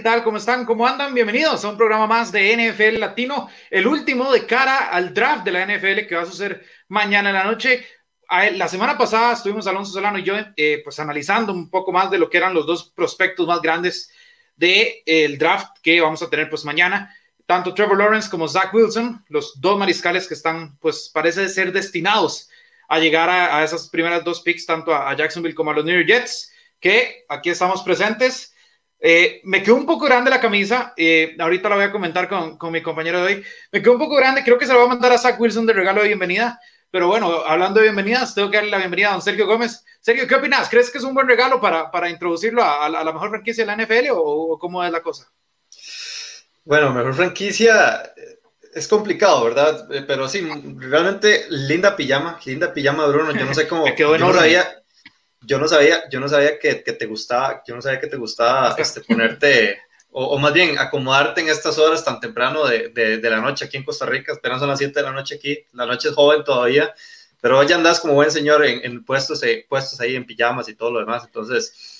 ¿qué tal? ¿Cómo están? ¿Cómo andan? Bienvenidos a un programa más de NFL Latino, el último de cara al draft de la NFL que va a suceder mañana en la noche. La semana pasada estuvimos Alonso Solano y yo eh, pues analizando un poco más de lo que eran los dos prospectos más grandes del el draft que vamos a tener pues mañana. Tanto Trevor Lawrence como Zach Wilson, los dos mariscales que están pues parece ser destinados a llegar a, esas primeras dos picks, tanto a, a Jacksonville como a los New York Jets, que aquí estamos presentes eh, me quedó un poco grande la camisa, eh, ahorita la voy a comentar con, con, mi compañero de hoy. Me quedó un poco grande, creo que se la voy a mandar a Zach Wilson de regalo de bienvenida. Pero bueno, hablando de bienvenidas, tengo que darle la bienvenida a don Sergio Gómez. Sergio, ¿qué opinas? ¿Crees que es un buen regalo para, para introducirlo a, a, la mejor franquicia de la NFL o, o, cómo es la cosa? Bueno, mejor franquicia eh, es complicado, ¿verdad? Pero sí, realmente linda pijama, linda pijama, Bruno. Yo no sé cómo. Me quedó en yo no sabía, yo no sabía que, que, te gustaba, yo no sabía que te gustaba este, ponerte, o, o, más bien acomodarte en estas horas tan temprano de, de, de, la noche aquí en Costa Rica, apenas son las 7 de la noche aquí, la noche es joven todavía, pero hoy andas como buen señor en, en puestos, eh, puestos ahí en pijamas y todo lo demás, entonces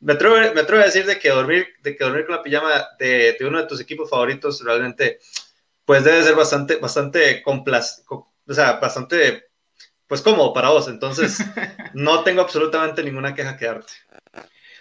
me atrevo, me atrevo a decir de que dormir, de que dormir con la pijama de, de uno de tus equipos favoritos realmente, pues debe ser bastante, bastante o sea, bastante pues cómodo para vos. Entonces, no tengo absolutamente ninguna queja que darte.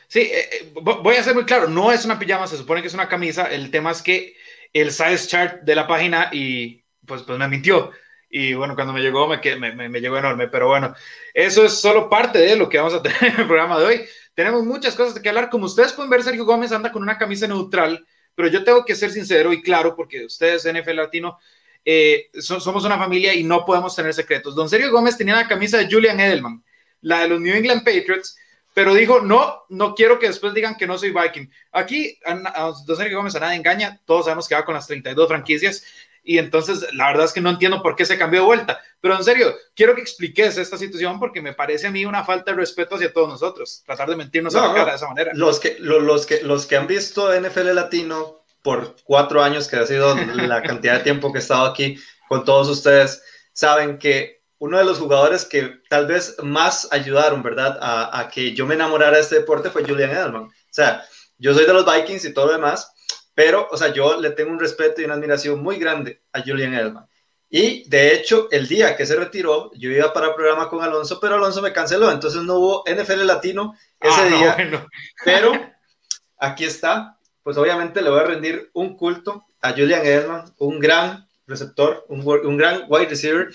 Sí, eh, voy a ser muy claro, no es una pijama, se supone que es una camisa. El tema es que el size chart de la página y pues, pues me mintió. Y bueno, cuando me llegó me, me, me, llegó enorme. Pero bueno, eso es solo parte de lo que vamos a tener en el programa de hoy. Tenemos muchas cosas de que hablar. Como ustedes pueden ver, Sergio Gómez anda con una camisa neutral, pero yo tengo que ser sincero y claro, porque ustedes, NFL Latino, eh, so, somos una familia y no podemos tener secretos. Don Sergio Gómez tenía la camisa de Julian Edelman, la de los New England Patriots, pero dijo, no, no quiero que después digan que no soy Viking. Aquí, a, a Don Sergio Gómez a nada engaña, todos sabemos que va con las 32 franquicias y entonces la verdad es que no entiendo por qué se cambió de vuelta. Pero en serio, quiero que expliques esta situación porque me parece a mí una falta de respeto hacia todos nosotros, tratar de mentirnos no, a la cara no. de esa manera. Los que, los, los, que, los que han visto NFL Latino por cuatro años, que ha sido la cantidad de tiempo que he estado aquí con todos ustedes, saben que uno de los jugadores que tal vez más ayudaron, ¿verdad?, a, a que yo me enamorara de este deporte fue Julian Edelman. O sea, yo soy de los Vikings y todo lo demás, pero, o sea, yo le tengo un respeto y una admiración muy grande a Julian Edelman. Y de hecho, el día que se retiró, yo iba para el programa con Alonso, pero Alonso me canceló, entonces no hubo NFL Latino ese Ah, no, día. bueno. Pero aquí está, pues obviamente le voy a rendir un culto a Julian Edelman, un gran receptor, un, un gran wide receiver,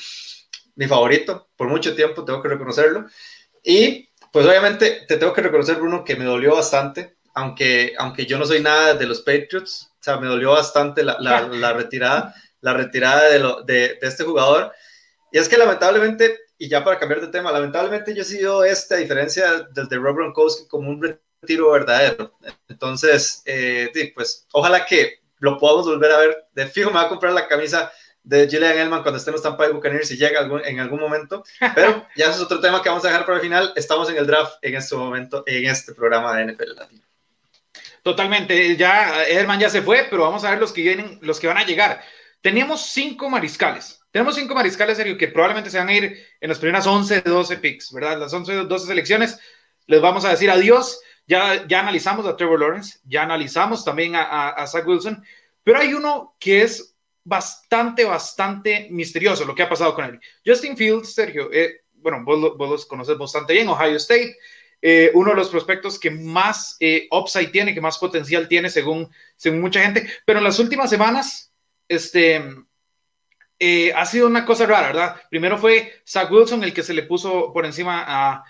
mi favorito por mucho tiempo, tengo que reconocerlo. Y pues obviamente te tengo que reconocer, Bruno, que me dolió bastante, aunque, aunque yo no soy nada de los Patriots, o sea, me dolió bastante la, la, la retirada, la retirada de, lo, de, de, este jugador. Y es que lamentablemente, y ya para cambiar de tema, lamentablemente yo he sido este, a diferencia del de Rob Gronkowski, como un retiro verdadero. Entonces, eh, pues ojalá que lo podamos volver a ver. De fijo me va a comprar la camisa de Julian Elman cuando estemos en Tampa Bay Buccaneers si llega algún, en algún momento. Pero ya es otro tema que vamos a dejar para el final. Estamos en el draft en este momento, en este programa de NFL Latino. Totalmente, ya Edelman ya se fue, pero vamos a ver los que vienen, los que van a llegar. Teníamos cinco mariscales. Tenemos cinco mariscales, Sergio, que probablemente se van a ir en las primeras 11, 12 picks, ¿verdad? Las 11, 12 selecciones. Les vamos a decir adiós. Ya, ya analizamos a Trevor Lawrence, ya analizamos también a, a, Zach Wilson, pero hay uno que es bastante, bastante misterioso lo que ha pasado con él. Justin Fields, Sergio, eh, bueno, vos, vos, los conoces bastante bien, Ohio State, eh, uno de los prospectos que más eh, upside tiene, que más potencial tiene según, según mucha gente, pero en las últimas semanas, este, eh, ha sido una cosa rara, ¿verdad? Primero fue Zach Wilson el que se le puso por encima a,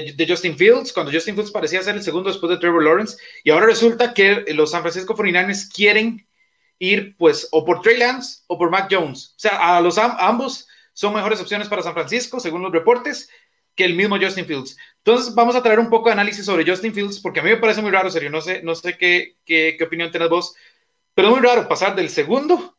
de, Justin Fields, cuando Justin Fields parecía ser el segundo después de Trevor Lawrence, y ahora resulta que los San Francisco 49ers quieren ir pues o por Trey Lance o por Mac Jones. O sea, a los a ambos son mejores opciones para San Francisco, según los reportes, que el mismo Justin Fields. Entonces vamos a traer un poco de análisis sobre Justin Fields, porque a mí me parece muy raro, serio, no sé, no sé qué, qué, opinión tenés vos, pero muy raro pasar del segundo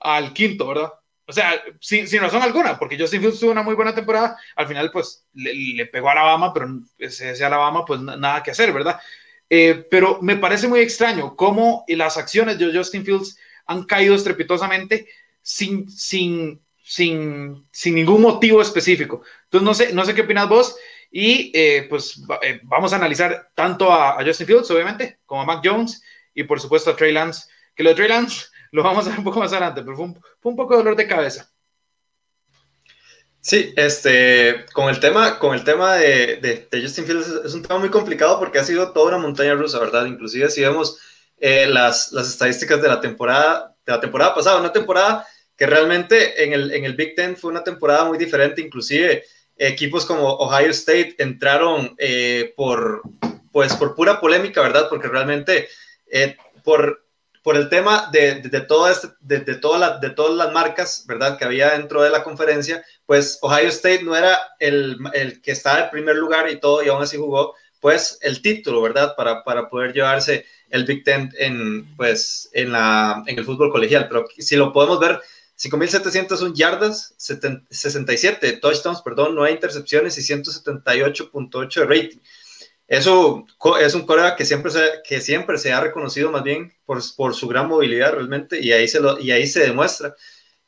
al quinto, ¿verdad? O sea, sin, sin, razón alguna, porque Justin Fields tuvo una muy buena temporada, al final pues le, le pegó a Alabama, pero ese, ese Alabama pues nada que hacer, ¿verdad? Eh, pero me parece muy extraño cómo las acciones de Justin Fields han caído estrepitosamente sin, sin, sin, sin ningún motivo específico. Entonces, no sé, no sé qué opinas vos. Y eh, pues eh, vamos a analizar tanto a, a, Justin Fields, obviamente, como a Mac Jones y por supuesto a Trey Lance. Que lo de Trey Lance lo vamos a ver un poco más adelante, pero fue un, fue un poco de dolor de cabeza. Sí, este, con el tema, con el tema de, de, de, Justin Fields es un tema muy complicado porque ha sido toda una montaña rusa, ¿verdad? Inclusive si vemos eh, las, las, estadísticas de la temporada, de la temporada pasada, una temporada que realmente en el, en el Big Ten fue una temporada muy diferente, inclusive equipos como Ohio State entraron eh, por, pues, por pura polémica, ¿verdad? Porque realmente eh, por por el tema de, de, de, todo este, de, todas las marcas, ¿verdad? Que había dentro de la conferencia, pues Ohio State no era el, el que estaba en primer lugar y todo, y aún así jugó, pues, el título, ¿verdad? Para, para poder llevarse el Big Ten en, pues, en, la, en el fútbol colegial. Pero si lo podemos ver, 5.701 yardas, 67 touchdowns, perdón, 9 intercepciones y 178.8 de rating. Eso es un coreback que siempre se, que siempre se ha reconocido más bien por, su gran movilidad realmente y ahí se, y ahí se demuestra.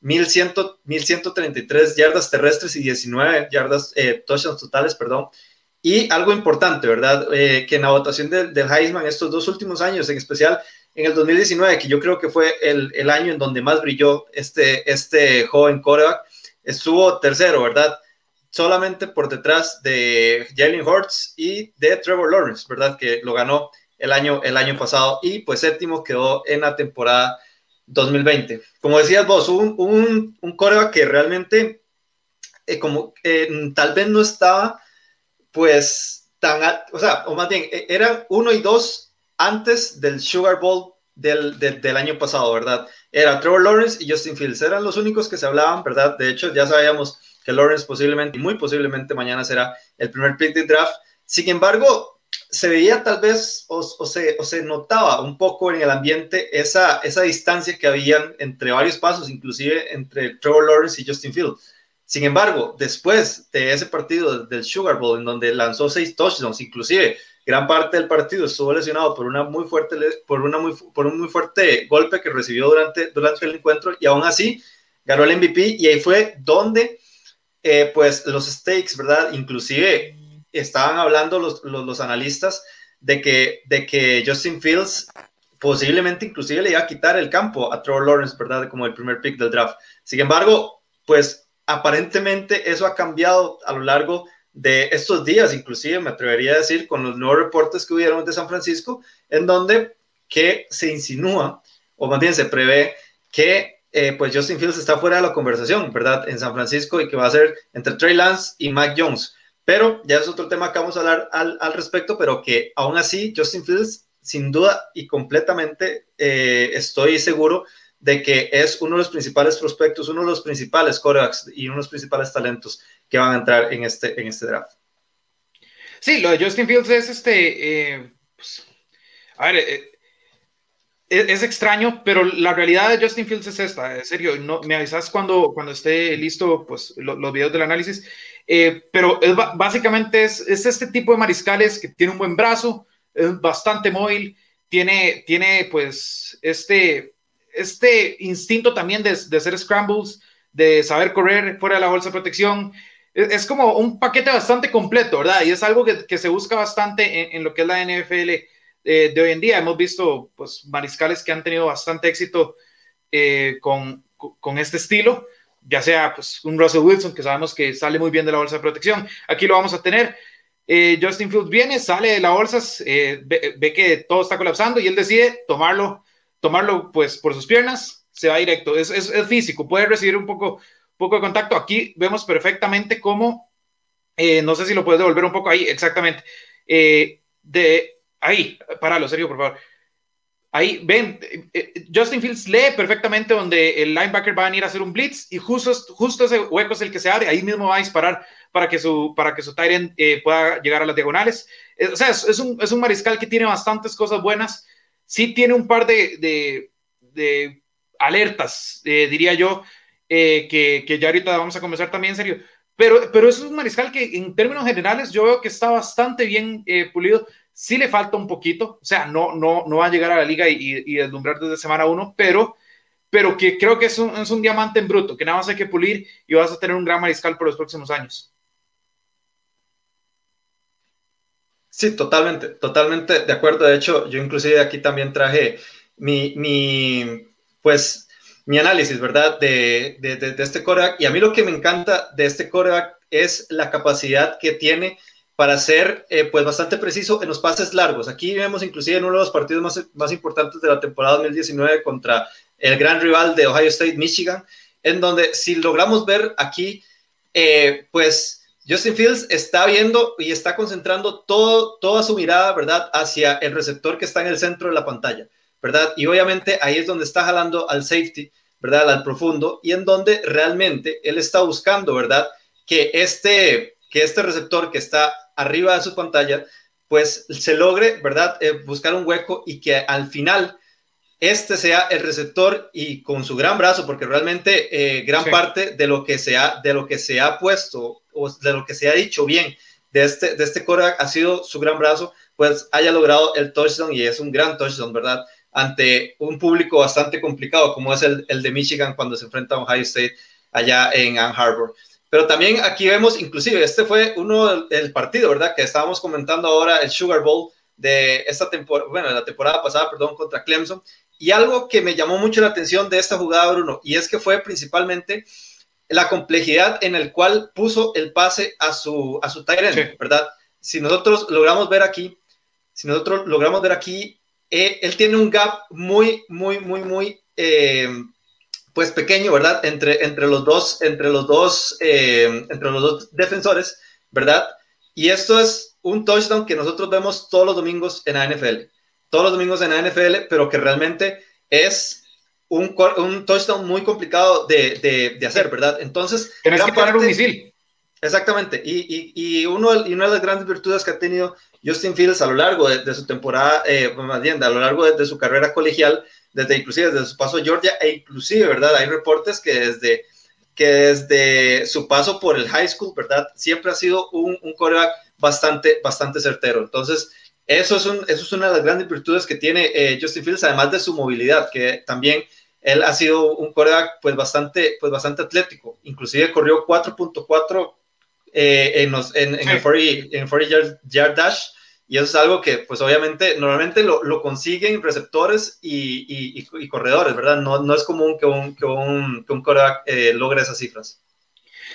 1100, 1133 yardas terrestres y 19 yardas, eh, touchdowns totales, perdón. Y algo importante, ¿verdad? Eh, que en la votación del, del Heisman estos dos últimos años, en especial en el 2019, que yo creo que fue el, el año en donde más brilló este, este joven coreback, estuvo tercero, ¿verdad? Solamente por detrás de Jalen Hurts y de Trevor Lawrence, ¿verdad? Que lo ganó el año, el año pasado y pues séptimo quedó en la temporada 2020. Como decías vos, un, un, un que realmente eh, como eh, tal vez no estaba pues tan, o sea, o más bien, eh, eran uno y dos antes del Sugar Bowl del, del, año pasado, ¿verdad? Era Trevor Lawrence y Justin Fields, eran los únicos que se hablaban, ¿verdad? De hecho, ya sabíamos que Lawrence posiblemente, muy posiblemente mañana será el primer pick de draft. Sin embargo, se veía tal vez o, se, o, se, notaba un poco en el ambiente esa, esa distancia que había entre varios pasos, inclusive entre Trevor Lawrence y Justin Fields. Sin embargo, después de ese partido del Sugar Bowl, en donde lanzó seis touchdowns, inclusive gran parte del partido estuvo lesionado por, una muy fuerte, por, una muy, por un muy fuerte golpe que recibió durante, durante el encuentro y aún así ganó el MVP y ahí fue donde eh, pues los stakes, ¿verdad? Inclusive estaban hablando los, los, analistas de que, de que Justin Fields posiblemente inclusive le iba a quitar el campo a Trevor Lawrence, ¿verdad? Como el primer pick del draft. Sin embargo, pues aparentemente eso ha cambiado a lo largo de estos días, inclusive me atrevería a decir con los nuevos reportes que hubieron de San Francisco, en donde que se insinúa, o más bien se prevé que eh, pues Justin Fields está fuera de la conversación, ¿verdad? En San Francisco y que va a ser entre Trey Lance y Mac Jones. Pero ya es otro tema que vamos a hablar al, respecto, pero que aún así Justin Fields, sin duda y completamente, eh, estoy seguro de que es uno de los principales prospectos, uno de los principales corebacks y uno de los principales talentos que van a entrar en este, en este draft. Sí, lo de Justin Fields es este, eh, pues, a ver, es, extraño, pero la realidad de Justin Fields es esta, en serio, no, me avisas cuando, cuando esté listo pues, lo, los videos del análisis, eh, pero básicamente es, es, este tipo de mariscales que tiene un buen brazo, es bastante móvil, tiene, tiene pues este, este instinto también de, de hacer scrambles, de saber correr fuera de la bolsa de protección, es, es como un paquete bastante completo, ¿verdad? Y es algo que, que se busca bastante en, en lo que es la NFL eh, de hoy en día. Hemos visto pues, mariscales que han tenido bastante éxito eh, con, con, este estilo, ya sea pues, un Russell Wilson, que sabemos que sale muy bien de la bolsa de protección. Aquí lo vamos a tener. Eh, Justin Fields viene, sale de la bolsa, eh, ve, que todo está colapsando y él decide tomarlo, tomarlo pues por sus piernas, se va directo. Es, es, es físico, puede recibir un poco, poco de contacto. Aquí vemos perfectamente cómo, no sé si lo puedes devolver un poco ahí, exactamente. De, ahí, páralo, serio, por favor. Ahí ven, eh, eh, Justin Fields lee perfectamente donde el linebacker va a venir a hacer un blitz y justo, justo ese hueco es el que se abre, ahí mismo va a disparar para que su, para que su Tyrant eh, pueda llegar a las diagonales. o sea, es, un, es, un, mariscal que tiene bastantes cosas buenas, sí tiene un par de, de, de alertas, diría yo, que, que, ya ahorita vamos a comenzar también en serio. Pero, pero es un mariscal que en términos generales yo veo que está bastante bien pulido sí le falta un poquito, o sea, no, no, no va a llegar a la liga y, y, deslumbrar desde semana uno, pero, pero que creo que es un, es un, diamante en bruto, que nada más hay que pulir y vas a tener un gran mariscal por los próximos años. Sí, totalmente, totalmente de acuerdo. De hecho, yo inclusive aquí también traje mi, mi pues, mi análisis, ¿verdad? De, de, de, este coreback. Y a mí lo que me encanta de este coreback es la capacidad que tiene para ser eh, pues bastante preciso en los pases largos. Aquí vemos inclusive en uno de los partidos más, más importantes de la temporada 2019 contra el gran rival de Ohio State, Michigan, en donde si logramos ver aquí, eh, pues Justin Fields está viendo y está concentrando todo, toda su mirada, ¿verdad?, hacia el receptor que está en el centro de la pantalla, ¿verdad? Y obviamente ahí es donde está jalando al safety, ¿verdad?, al profundo, y en donde realmente él está buscando, ¿verdad?, que este, que este receptor que está arriba de su pantalla, pues se logre, ¿verdad? Eh, buscar un hueco y que al final este sea el receptor y con su gran brazo, porque realmente eh, gran parte de lo que se ha, de lo que se ha puesto o de lo que se ha dicho bien de este, de este ha sido su gran brazo, pues haya logrado el touchdown y es un gran touchdown, ¿verdad? Ante un público bastante complicado como es el, el de Michigan cuando se enfrenta a Ohio State allá en Ann Harbor. Pero también aquí vemos, inclusive, este fue uno del partido, ¿verdad? Que estábamos comentando ahora, el Sugar Bowl de esta temporada, bueno, la temporada pasada, perdón, contra Clemson. Y algo que me llamó mucho la atención de esta jugada, Bruno, y es que fue principalmente la complejidad en el cual puso el pase a su, a su tight ¿verdad? Si nosotros logramos ver aquí, si nosotros logramos ver aquí, eh, él tiene un gap muy, muy, muy, muy eh, pues pequeño, ¿verdad? Entre, entre los dos, entre los dos, eh, entre los dos defensores, ¿verdad? Y esto es un touchdown que nosotros vemos todos los domingos en la NFL, todos los domingos en la NFL, pero que realmente es un, un touchdown muy complicado de, de, de hacer, ¿verdad? Entonces, tienes que poner un misil. Exactamente, y, y, y, uno, y una de las grandes virtudes que ha tenido Justin Fields a lo largo de, su temporada, eh, más bien, a lo largo de, de su carrera colegial, desde inclusive desde su paso a Georgia e inclusive, ¿verdad? Hay reportes que desde, que desde su paso por el high school, ¿verdad? Siempre ha sido un, un coreback bastante, bastante certero. Entonces, eso es, un, eso es una de las grandes virtudes que tiene eh, Justin Fields, además de su movilidad, que también él ha sido un coreback pues bastante, pues bastante atlético. Inclusive corrió 4.4 eh, en, en, en, el 40, en 40 yard dash, y eso es algo que, pues obviamente, normalmente lo, lo consiguen receptores y, y, y, corredores, ¿verdad? No, no es común que un, que un, que un coreback eh, logre esas cifras.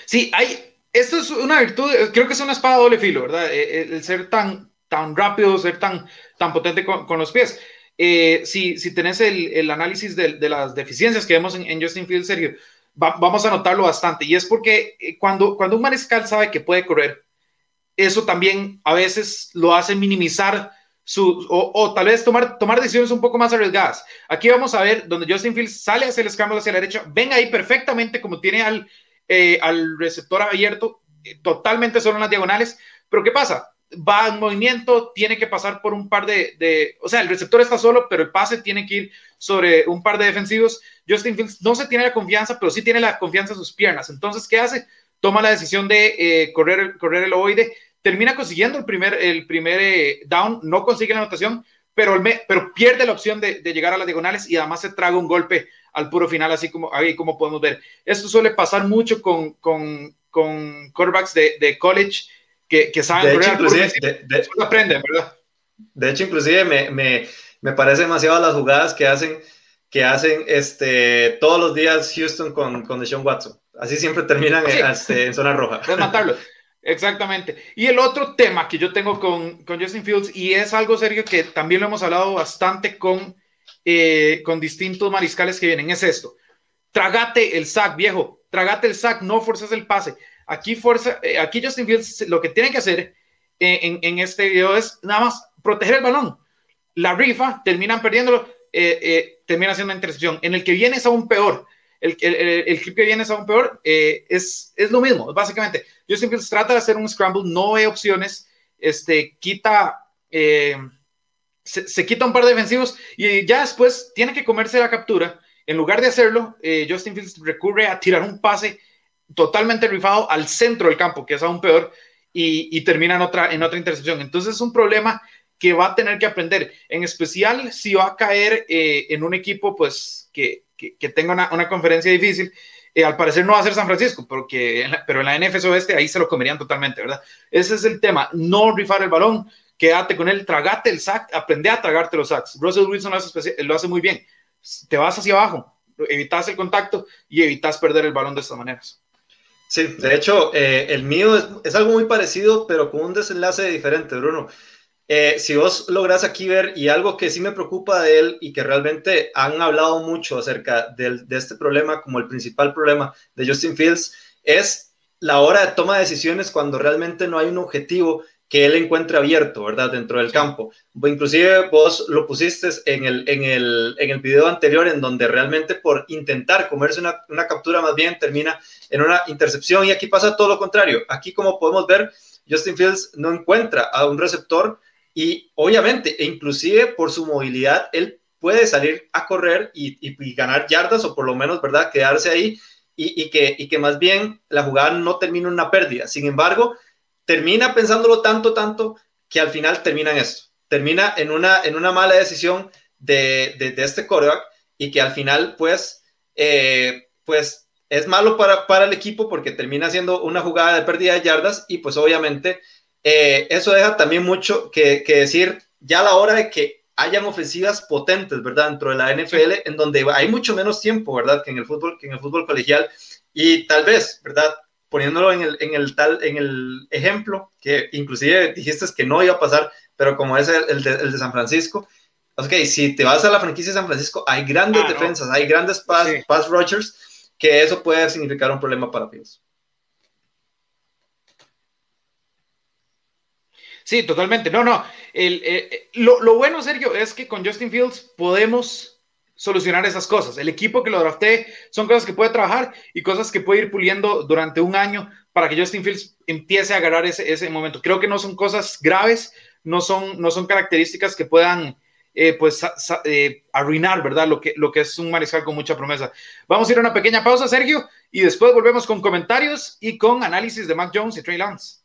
Sí, hay, esto es una virtud, creo que es una espada doble filo, ¿verdad? Eh, eh, el, ser tan, tan rápido, ser tan, tan potente con, con los pies. Eh, si, si tenés el, el análisis de, de, las deficiencias que vemos en, en Justin Fields, Sergio, va, vamos a notarlo bastante. Y es porque cuando, cuando un mariscal sabe que puede correr, eso también a veces lo hace minimizar su, o, tal vez tomar, tomar decisiones un poco más arriesgadas. Aquí vamos a ver donde Justin Fields sale hacia el escándalo hacia la derecha, ven ahí perfectamente como tiene al, eh, al receptor abierto, eh, totalmente solo en las diagonales, pero ¿qué pasa? Va en movimiento, tiene que pasar por un par de, de, o sea, el receptor está solo, pero el pase tiene que ir sobre un par de defensivos. Justin Fields no se tiene la confianza, pero sí tiene la confianza en sus piernas. Entonces, ¿qué hace? Toma la decisión de eh, correr, correr el ovoide, termina consiguiendo el primer, el primer eh, down, no consigue la anotación, pero, el pero pierde la opción de, de, llegar a las diagonales y además se traga un golpe al puro final, así como, ahí como podemos ver. Esto suele pasar mucho con, con, con quarterbacks de, de college que, que saben de hecho, de, de, aprenden, ¿verdad? De hecho, inclusive me, me, me parece demasiado las jugadas que hacen que hacen este, todos los días Houston con, con Deshaun Watson. Así siempre terminan en, este, en zona roja. Desmatarlo. Exactamente. Y el otro tema que yo tengo con, con, Justin Fields, y es algo serio que también lo hemos hablado bastante con, eh, con distintos mariscales que vienen, es esto. Tragate el sack, viejo. Tragate el sack, no fuerzas el pase. Aquí, fuerza, eh, aquí Justin Fields lo que tiene que hacer en, en, este video es nada más proteger el balón. La rifa, terminan perdiéndolo eh, eh, termina siendo una intercepción. En el que viene es aún peor. El, clip que viene es aún peor. Eh, es, lo mismo, básicamente. Justin Fields trata de hacer un scramble, no hay opciones, este, quita, se, se, quita un par de defensivos y ya después tiene que comerse la captura. En lugar de hacerlo, Justin Fields recurre a tirar un pase totalmente rifado al centro del campo, que es aún peor, y, termina en otra, en otra intercepción. Entonces es un problema que va a tener que aprender, en especial si va a caer eh, en un equipo pues que, que, que tenga una, conferencia difícil. Eh, al parecer no va a ser San Francisco, porque, pero en la NFS Oeste ahí se lo comerían totalmente, ¿verdad? Ese es el tema, no rifar el balón, quédate con él, tragate el sack, aprende a tragarte los sacks. Russell Wilson lo hace, lo hace muy bien. Te vas hacia abajo, evitas el contacto y evitas perder el balón de estas maneras. Sí, de hecho, eh, el mío es, es, algo muy parecido, pero con un desenlace diferente, Bruno. Eh, si vos lográs aquí ver, y algo que sí me preocupa de él y que realmente han hablado mucho acerca de, de este problema como el principal problema de Justin Fields, es la hora de toma de decisiones cuando realmente no hay un objetivo que él encuentre abierto, ¿verdad? Dentro del campo. Inclusive vos lo pusiste en el, en el, en el video anterior en donde realmente por intentar comerse una, una captura más bien termina en una intercepción y aquí pasa todo lo contrario. Aquí como podemos ver, Justin Fields no encuentra a un receptor y obviamente, e inclusive por su movilidad, él puede salir a correr y, y, ganar yardas o por lo menos, ¿verdad?, quedarse ahí y, y, que, y que más bien la jugada no termine en una pérdida. Sin embargo, termina pensándolo tanto, tanto, que al final termina en esto. Termina en una, en una mala decisión de, de, de este coreback y que al final, pues, eh, pues es malo para, para el equipo porque termina siendo una jugada de pérdida de yardas y pues obviamente eh, eso deja también mucho que, que, decir ya a la hora de que hayan ofensivas potentes, ¿verdad? Dentro de la NFL, en donde hay mucho menos tiempo, ¿verdad? Que en el fútbol, que en el fútbol colegial. Y tal vez, ¿verdad? Poniéndolo en el, en el, tal, en el ejemplo, que inclusive dijiste que no iba a pasar, pero como es el, el, de, el de, San Francisco, ok, si te vas a la franquicia de San Francisco, hay grandes ah, defensas, no. hay grandes pass, sí. pass rushers, que eso puede significar un problema para ellos. Sí, totalmente. No, no. El, eh, lo, lo, bueno, Sergio, es que con Justin Fields podemos solucionar esas cosas. El equipo que lo drafté son cosas que puede trabajar y cosas que puede ir puliendo durante un año para que Justin Fields empiece a agarrar ese, ese momento. Creo que no son cosas graves, no son, no son características que puedan eh, pues eh, arruinar, ¿verdad? Lo que, lo que es un mariscal con mucha promesa. Vamos a ir a una pequeña pausa, Sergio, y después volvemos con comentarios y con análisis de Mac Jones y Trey Lance.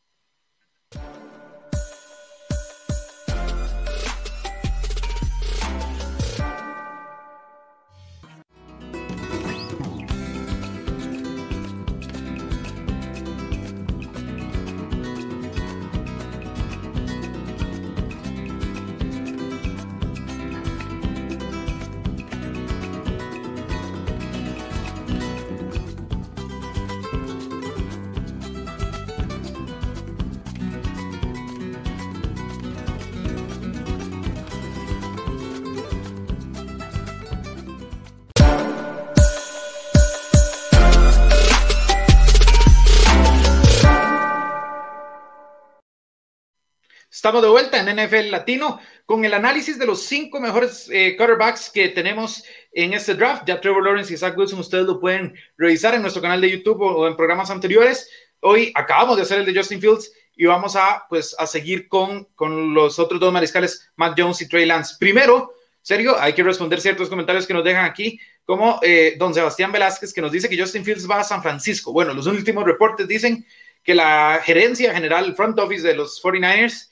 Estamos de vuelta en NFL Latino con el análisis de los cinco mejores eh, quarterbacks que tenemos en este draft. Ya Trevor Lawrence y Zach Wilson, ustedes lo pueden revisar en nuestro canal de YouTube o, en programas anteriores. Hoy acabamos de hacer el de Justin Fields y vamos a, pues, a seguir con, con los otros dos mariscales, Mac Jones y Trey Lance. Primero, Sergio, hay que responder ciertos comentarios que nos dejan aquí, como eh, don Sebastián Velázquez, que nos dice que Justin Fields va a San Francisco. Bueno, los últimos reportes dicen que la gerencia general, front office de los 49ers,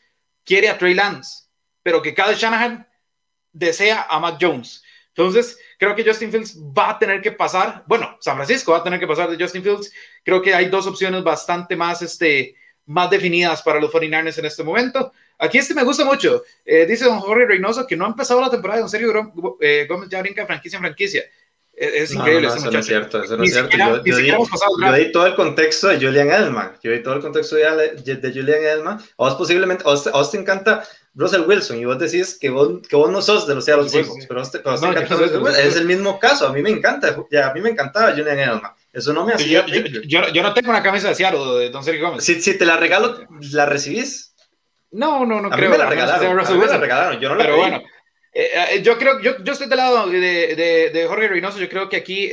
quiere a Trey Lance, pero que cada Shanahan desea a Mac Jones. Entonces, creo que Justin Fields va a tener que pasar, bueno, San Francisco va a tener que pasar de Justin Fields. Creo que hay dos opciones bastante más, este, más definidas para los 49ers en este momento. Aquí este me gusta mucho. Eh, dice don Jorge Reynoso que no ha empezado la temporada, en serio, eh, Gómez ya brinca franquicia en franquicia. Es, no, increíble. No, eso no es cierto, eso no es cierto. Siquiera, yo, yo, di, yo, di, todo el contexto de Julian Edelman. Yo di todo el contexto de, de Julian Edelman. A vos posiblemente, a vos, a vos, te encanta Russell Wilson y vos decís que vos, que vos no sos de los Seattle Seahawks, sí, pero, vos te, vos no, te encanta Russell Wilson. Es el mismo caso. A mí me encanta, ya, a mí me encantaba Julian Edelman. Eso no me hacía. Yo, yo, no tengo una camisa de Seattle de Don Sergio Gómez. Si, si te la regalo, ¿la recibís? No, no, no a creo. Mí me la regalaron. A mí me la regalaron. Yo no la pero pedí. bueno. Eh, yo creo, yo, yo estoy del lado de, de, de Jorge Reynoso, yo creo que aquí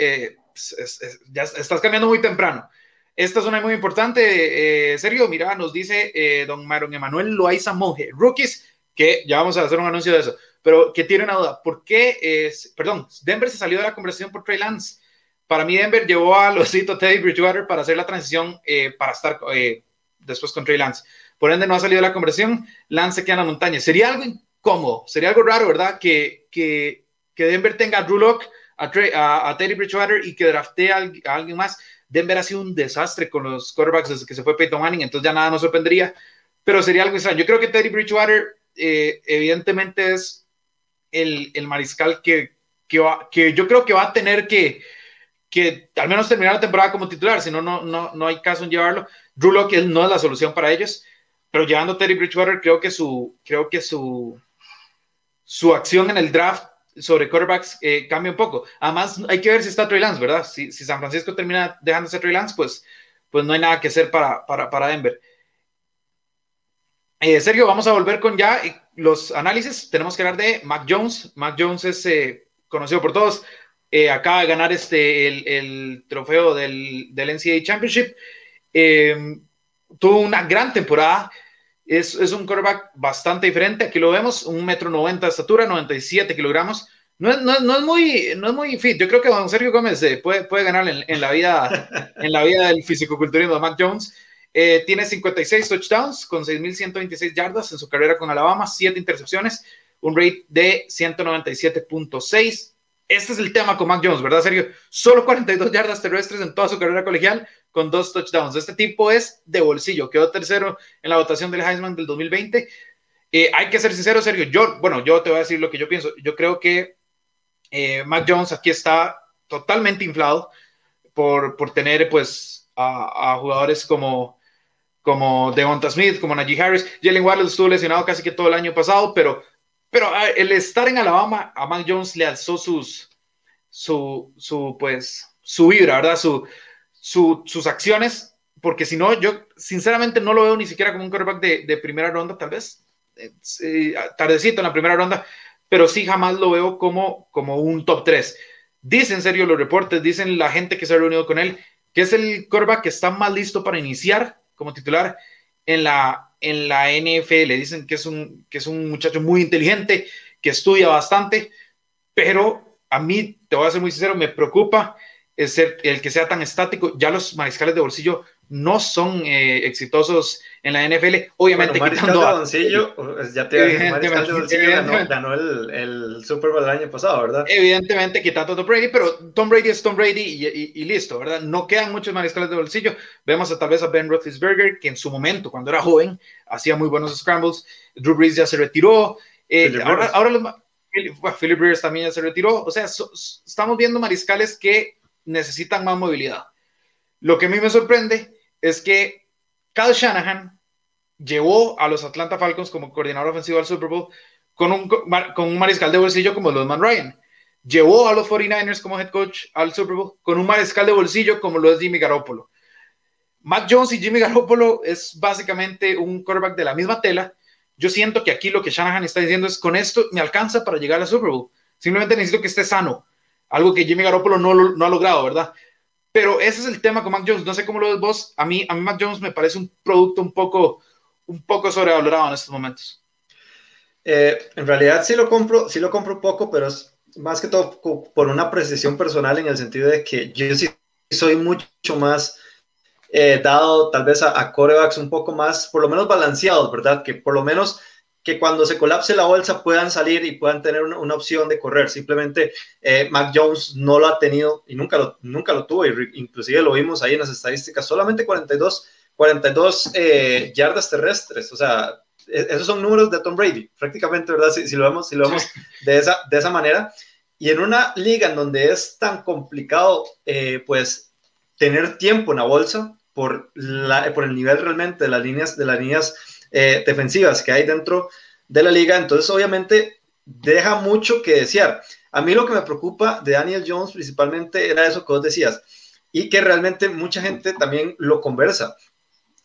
ya estás cambiando muy temprano. Esta es una muy importante. Eh, Sergio, mira, nos dice eh, don Maron Emanuel Loaiza Monge, rookies, que ya vamos a hacer un anuncio de eso, pero que tiene una duda. ¿Por qué, es, perdón, Denver se salió de la conversación por Trey Lance? Para mí, Denver llevó a Losito Teddy Bridgewater para hacer la transición eh, para estar eh, después con Trey Lance. Por ende, no ha salido de la conversación. Lance queda en la montaña. Sería algo incómodo, sería algo raro, ¿verdad? Que, que, que Denver tenga a Drew Locke, a, a, Teddy Bridgewater y que draftee a, a alguien más Denver ha sido un desastre con los quarterbacks desde que se fue Peyton Manning, entonces ya nada nos sorprendería, pero sería algo extraño. Yo creo que Teddy Bridgewater eh, evidentemente es el, mariscal que, que, yo creo que va a tener que, que al menos terminar la temporada como titular, si no, no, no hay caso en llevarlo. Drew Locke no es la solución para ellos, pero llevando a Teddy Bridgewater creo que su, creo que su, su acción en el draft sobre quarterbacks eh, cambia un poco. Además, hay que ver si está Trey Lance, ¿verdad? Si, San Francisco termina dejándose Trey Lance, pues, pues no hay nada que hacer para, para, para Denver. Eh, Sergio, vamos a volver con ya los análisis. Tenemos que hablar de Mac Jones. Mac Jones es eh, conocido por todos. Eh, acaba de ganar este, el, el trofeo del, del, NCAA Championship. tuvo una gran temporada. Es, es, un quarterback bastante diferente. Aquí lo vemos, un metro noventa de estatura, 97 kilogramos. No es, no, no es, muy, no es muy fit. Yo creo que don Sergio Gómez eh, puede, puede ganar en, la vida, en la vida del fisicoculturismo de Mac Jones. Eh, tiene 56 touchdowns con 6.126 yardas en su carrera con Alabama, 7 intercepciones, un rate de 197.6. Este es el tema con Mac Jones, ¿verdad, Sergio? Solo 42 yardas terrestres en toda su carrera colegial, con dos touchdowns. Este tipo es de bolsillo, quedó tercero en la votación del Heisman del 2020. Eh, hay que ser sincero, Sergio, yo, bueno, yo te voy a decir lo que yo pienso. Yo creo que eh, Mac Jones aquí está totalmente inflado por, por tener, pues, a, jugadores como, como Devonta Smith, como Najee Harris. Jalen Waddle estuvo lesionado casi que todo el año pasado, pero, pero el estar en Alabama a Mac Jones le alzó sus, su, su, pues, su vibra, ¿verdad? Su, sus acciones, porque si no, yo sinceramente no lo veo ni siquiera como un quarterback de, primera ronda, tal vez, eh, tardecito en la primera ronda, pero sí jamás lo veo como, como un top 3. Dicen en serio los reportes, dicen la gente que se ha reunido con él, que es el quarterback que está más listo para iniciar como titular en la, en la NFL. Dicen que es, un, que es un muchacho muy inteligente, que estudia bastante, pero a mí, te voy a ser muy sincero, me preocupa es el que sea tan estático. Ya los mariscales de bolsillo no son eh, exitosos en la NFL. Obviamente, bueno, quitando de bolsillo, pues, ya te mariscal de bolsillo ganó, el, el, Super Bowl el año pasado, ¿verdad? Evidentemente, quitando a Tom Brady, pero Tom Brady es Tom Brady y, y, listo, ¿verdad? No quedan muchos mariscales de bolsillo. Vemos a, tal vez a Ben Roethlisberger, que en su momento, cuando era joven, hacía muy buenos scrambles. Drew Brees ya se retiró. Eh, ahora, ahora los, Philip Rivers también ya se retiró. O sea, estamos viendo mariscales que necesitan más movilidad. Lo que a mí me sorprende es que Kyle Shanahan llevó a los Atlanta Falcons como coordinador ofensivo al Super Bowl con un, con un mariscal de bolsillo como los Man Ryan. Llevó a los 49ers como head coach al Super Bowl con un mariscal de bolsillo como lo es Jimmy Garoppolo. Matt Jones y Jimmy Garoppolo es básicamente un quarterback de la misma tela. Yo siento que aquí lo que Shanahan está diciendo es con esto me alcanza para llegar al Super Bowl. Simplemente necesito que esté sano algo que Jimmy Garoppolo no, ha logrado, ¿verdad? Pero ese es el tema con Mac Jones. No sé cómo lo ves vos. A mí, a mí Mac Jones me parece un producto un poco, un poco sobrevalorado en estos momentos. Eh, en realidad sí lo compro, sí lo compro poco, pero es más que todo por una precisión personal en el sentido de que yo sí soy mucho más eh, dado tal vez a, a corebacks un poco más, por lo menos balanceados, ¿verdad? Que por lo menos que cuando se colapse la bolsa puedan salir y puedan tener una, opción de correr. Simplemente eh, Mac Jones no lo ha tenido y nunca lo, nunca lo tuvo, inclusive lo vimos ahí en las estadísticas, solamente 42, 42 eh, yardas terrestres, o sea, e, esos son números de Tom Brady, prácticamente, ¿verdad? Si, si lo vemos, si lo vemos de, esa, de esa manera. Y en una liga en donde es tan complicado, eh, pues, tener tiempo en la bolsa por, la, por el nivel realmente de las líneas, de las líneas eh, defensivas que hay dentro de la liga. Entonces, obviamente, deja mucho que desear. A mí lo que me preocupa de Daniel Jones principalmente era eso que vos decías y que realmente mucha gente también lo conversa.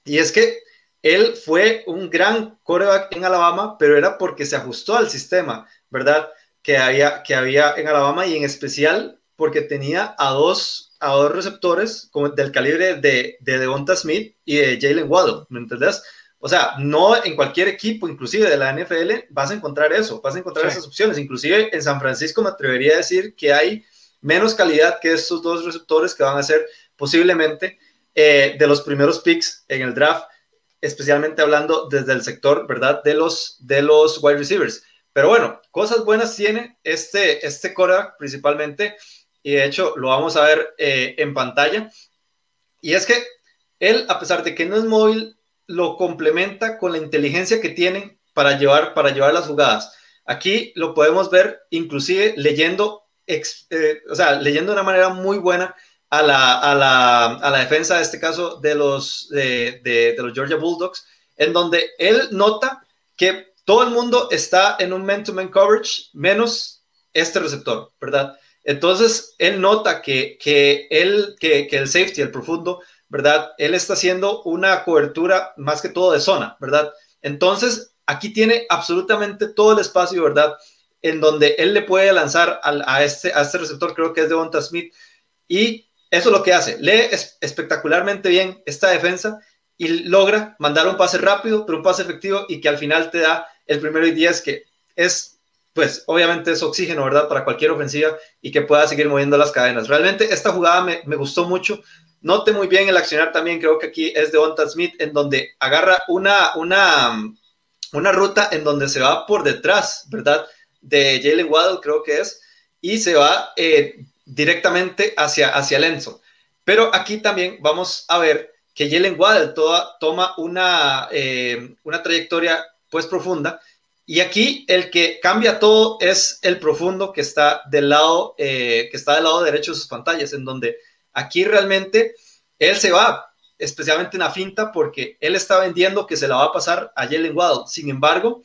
Y es que él fue un gran coreback en Alabama, pero era porque se ajustó al sistema, ¿verdad? que había, que había en Alabama y en especial porque tenía a dos, a dos receptores del calibre de, de Devonta Smith y de Jalen Waddle, ¿me entendés? O sea, no en cualquier equipo, inclusive de la NFL, vas a encontrar eso, vas a encontrar esas opciones. Inclusive en San Francisco me atrevería a decir que hay menos calidad que estos dos receptores que van a ser posiblemente eh, de los primeros picks en el draft, especialmente hablando desde el sector, ¿verdad? De los, de los wide receivers. Pero bueno, cosas buenas tiene este, este Cora principalmente, y de hecho lo vamos a ver eh, en pantalla. Y es que él, a pesar de que no es móvil, lo complementa con la inteligencia que tienen para llevar, para llevar las jugadas. Aquí lo podemos ver inclusive leyendo, eh, o sea, leyendo de una manera muy buena a la, a la, a la defensa, en este caso, de los, de, de, los Georgia Bulldogs, en donde él nota que todo el mundo está en un man-to-man coverage, menos este receptor, ¿verdad? Entonces, él nota que, que, él, que, que el safety, el profundo, ¿verdad? Él está haciendo una cobertura más que todo de zona, ¿verdad? Entonces, aquí tiene absolutamente todo el espacio, ¿verdad? En donde él le puede lanzar a, este, a este receptor, creo que es de Devonta Smith, y eso es lo que hace. Lee espectacularmente bien esta defensa y logra mandar un pase rápido, pero un pase efectivo y que al final te da el primero y diez, que es, pues, obviamente es oxígeno, ¿verdad? Para cualquier ofensiva y que pueda seguir moviendo las cadenas. Realmente esta jugada me, me gustó mucho. Note muy bien el accionar también, creo que aquí es de Onta Smith, en donde agarra una, una, una ruta en donde se va por detrás, ¿verdad? De Jalen Waddle, creo que es, y se va eh, directamente hacia, hacia Lenzo. Pero aquí también vamos a ver que Jalen Waddle toma una, eh, una trayectoria pues profunda y aquí el que cambia todo es el profundo que está del lado, eh, que está del lado derecho de sus pantallas, en donde aquí realmente él se va, especialmente en la finta, porque él está vendiendo que se la va a pasar a Jalen Waddle. Sin embargo,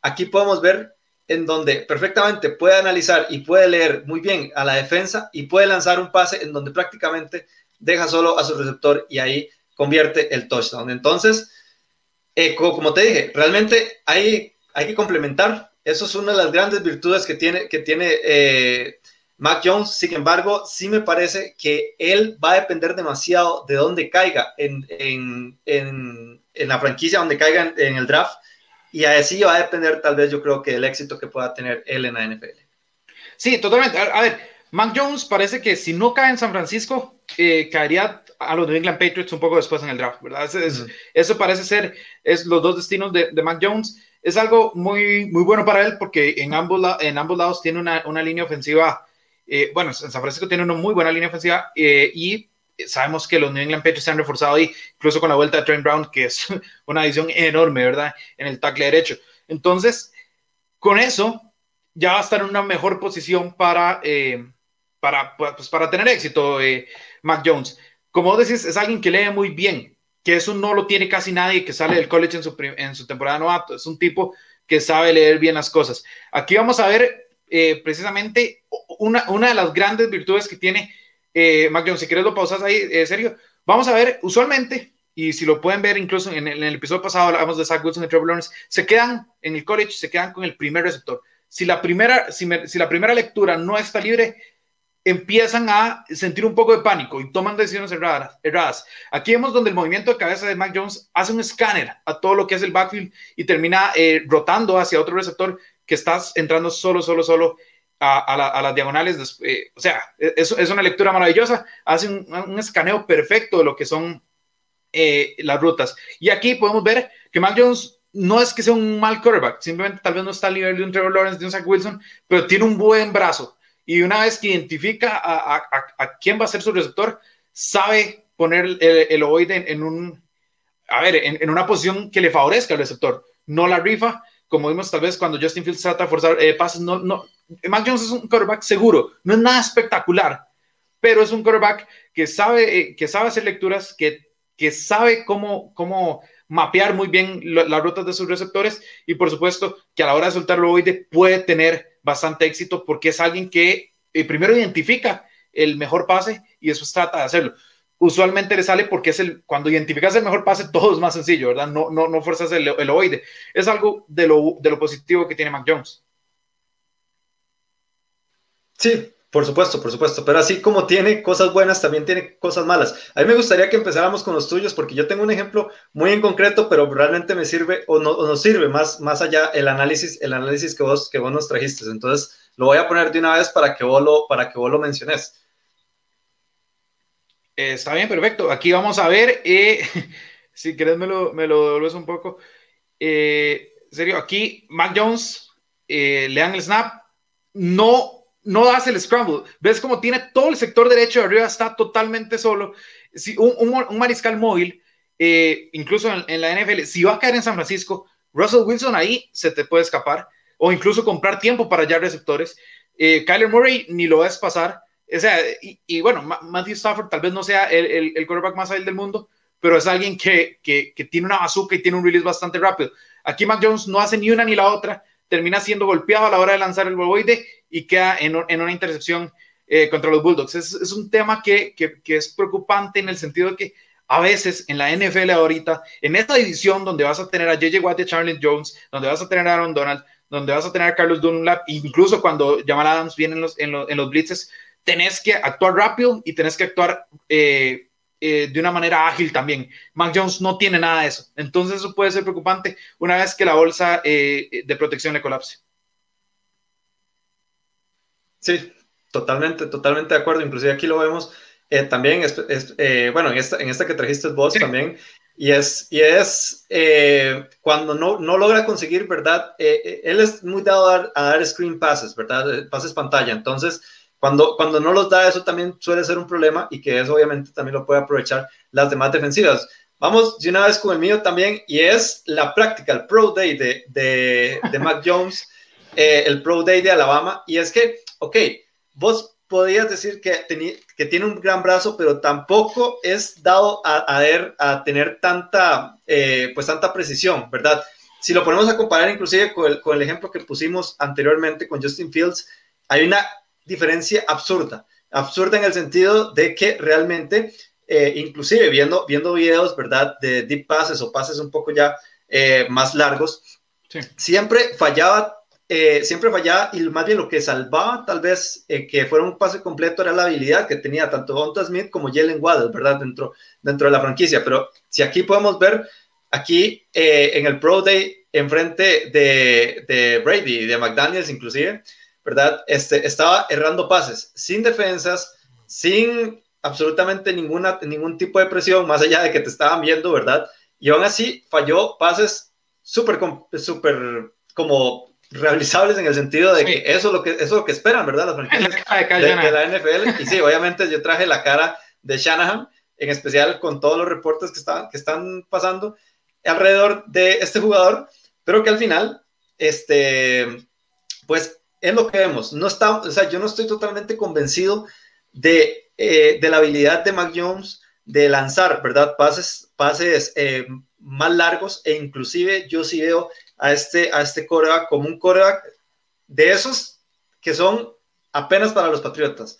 aquí podemos ver en donde perfectamente puede analizar y puede leer muy bien a la defensa y puede lanzar un pase en donde prácticamente deja solo a su receptor y ahí convierte el touchdown. Entonces, eh, como te dije, realmente hay, hay que complementar. Eso es una de las grandes virtudes que tiene, que tiene eh, Mac Jones. Sin embargo, sí me parece que él va a depender demasiado de dónde caiga en, en, en, en la franquicia, donde caiga en el draft y así va a depender tal vez yo creo que el éxito que pueda tener él en la NFL. Sí, totalmente. A, ver, Mac Jones parece que si no cae en San Francisco, eh, caería a los New England Patriots un poco después en el draft, ¿verdad? Eso parece ser es los dos destinos de, de, Mac Jones. Es algo muy, muy bueno para él porque en ambos, en ambos lados tiene una, una línea ofensiva, eh, bueno, en San Francisco tiene una muy buena línea ofensiva eh, y sabemos que los New England Patriots se han reforzado ahí, incluso con la vuelta de Trent Brown, que es una adición enorme, ¿verdad? En el tackle derecho. Entonces, con eso, ya va a estar en una mejor posición para, eh, para, pues, para tener éxito, eh, Mac Jones. Como decís, es alguien que lee muy bien, que eso no lo tiene casi nadie que sale del college en su, en su temporada novato. Es un tipo que sabe leer bien las cosas. Aquí vamos a ver eh, precisamente una, una de las grandes virtudes que tiene eh, Mac si quieres lo pausas ahí, eh, serio. Vamos a ver, usualmente, y si lo pueden ver incluso en el, episodio pasado hablamos de Zach Wilson y Trevor Lawrence, se quedan en el college, se quedan con el primer receptor. Si la primera, si, la primera lectura no está libre, empiezan a sentir un poco de pánico y toman decisiones erradas. erradas. Aquí vemos donde el movimiento de cabeza de Mac Jones hace un escáner a todo lo que es el backfield y termina eh, rotando hacia otro receptor que estás entrando solo, solo, solo a, las diagonales. Eh, o sea, e, es, es, una lectura maravillosa, hace un, escaneo perfecto de lo que son eh, las rutas. Y aquí podemos ver que Mac Jones no es que sea un mal quarterback, simplemente tal vez no está al nivel de un Trevor Lawrence, de un Zach Wilson, pero tiene un buen brazo. Y una vez que identifica a, quién va a ser su receptor, sabe poner el, el ovoide en, un, a ver, en, en, una posición que le favorezca al receptor. No la rifa, como vimos tal vez cuando Justin Fields trata de forzar eh, pases, no, no, Mac Jones es un quarterback seguro, no es nada espectacular, pero es un quarterback que sabe, eh, que sabe hacer lecturas, que, que sabe cómo, cómo mapear muy bien las rutas de sus receptores y por supuesto que a la hora de soltarlo hoy puede tener bastante éxito porque es alguien que eh, primero identifica el mejor pase y después trata de hacerlo usualmente le sale porque es el, cuando identificas el mejor pase, todo es más sencillo, ¿verdad? No, no, no fuerzas el, el oide. Es algo de lo, de lo positivo que tiene Mac Jones. Sí, por supuesto, por supuesto, pero así como tiene cosas buenas, también tiene cosas malas. A mí me gustaría que empezáramos con los tuyos, porque yo tengo un ejemplo muy en concreto, pero realmente me sirve o, no, nos sirve más, más allá el análisis, el análisis que vos, que vos nos trajiste. Entonces, lo voy a poner de una vez para que vos lo, para que vos lo menciones. Eh, está bien, perfecto. Aquí vamos a ver, eh, si querés me lo, me lo devuelves un poco. Eh, serio, aquí Mac Jones le dan el snap, no no hace el scramble. Ves como tiene todo el sector derecho de arriba, está totalmente solo. Si un, mariscal móvil, eh, incluso en, la NFL, si va a caer en San Francisco, Russell Wilson ahí se te puede escapar, o incluso comprar tiempo para hallar receptores. Eh, Kyler Murray ni lo ves pasar. O sea, y, bueno, Matthew Stafford tal vez no sea el, el, más hábil del mundo, pero es alguien que, que, que, tiene una bazooka y tiene un release bastante rápido. Aquí Mac Jones no hace ni una ni la otra, termina siendo golpeado a la hora de lanzar el boboide y queda en, una intercepción eh, contra los Bulldogs. Es, un tema que, es preocupante en el sentido de que a veces en la NFL ahorita, en esta división donde vas a tener a JJ Watt y Charlie Jones, donde vas a tener a Aaron Donald, donde vas a tener a Carlos Dunlap, incluso cuando Jamal Adams viene en los, en los, blitzes, tenés que actuar rápido y tenés que actuar eh, eh, de una manera ágil también. Mac Jones no tiene nada de eso. Entonces eso puede ser preocupante una vez que la bolsa de protección le colapse. Sí, totalmente, totalmente de acuerdo. Inclusive aquí lo vemos eh, también, es, eh, bueno, en esta, en esta que trajiste vos también, y es, y es eh, cuando no, no, logra conseguir, ¿verdad? él es muy dado a dar, screen passes, ¿verdad? Pases pantalla. Entonces, cuando, cuando no los da, eso también suele ser un problema y que eso obviamente también lo puede aprovechar las demás defensivas. Vamos de una vez con el mío también, y es la práctica, el Pro Day de, de, de Mac Jones, el Pro Day de Alabama, y es que ok, vos podías decir que, que tiene un gran brazo, pero tampoco es dado a, a, tener tanta, eh, pues tanta precisión, ¿verdad? Si lo ponemos a comparar inclusive con el, con el ejemplo que pusimos anteriormente con Justin Fields, hay una diferencia absurda, absurda en el sentido de que realmente, eh, inclusive viendo, viendo videos, ¿verdad? De deep passes o pases un poco ya eh, más largos, siempre fallaba eh, siempre fallaba y más bien lo que salvaba tal vez eh, que fuera un pase completo era la habilidad que tenía tanto Donta Smith como Jalen Waddle, ¿verdad? Dentro, dentro de la franquicia. Pero si aquí podemos ver, aquí eh, en el Pro Day, enfrente de, de Brady, de McDaniels inclusive, ¿verdad? Este, estaba errando pases, sin defensas, sin absolutamente ninguna, ningún tipo de presión, más allá de que te estaban viendo, ¿verdad? Y aún así falló pases súper, súper como realizables en el sentido de que eso es lo que eso es lo que esperan, ¿verdad? Las franquicias de, la NFL. Y sí, obviamente yo traje la cara de Shanahan, en especial con todos los reportes que están, que están pasando alrededor de este jugador, pero que al final, este, pues es lo que vemos. No está, o sea, yo no estoy totalmente convencido de, eh, de la habilidad de Mac Jones de lanzar, ¿verdad? Pases, pases eh, más largos e inclusive yo sí veo a este, a este coreback como un coreback de esos que son apenas para los Patriotas.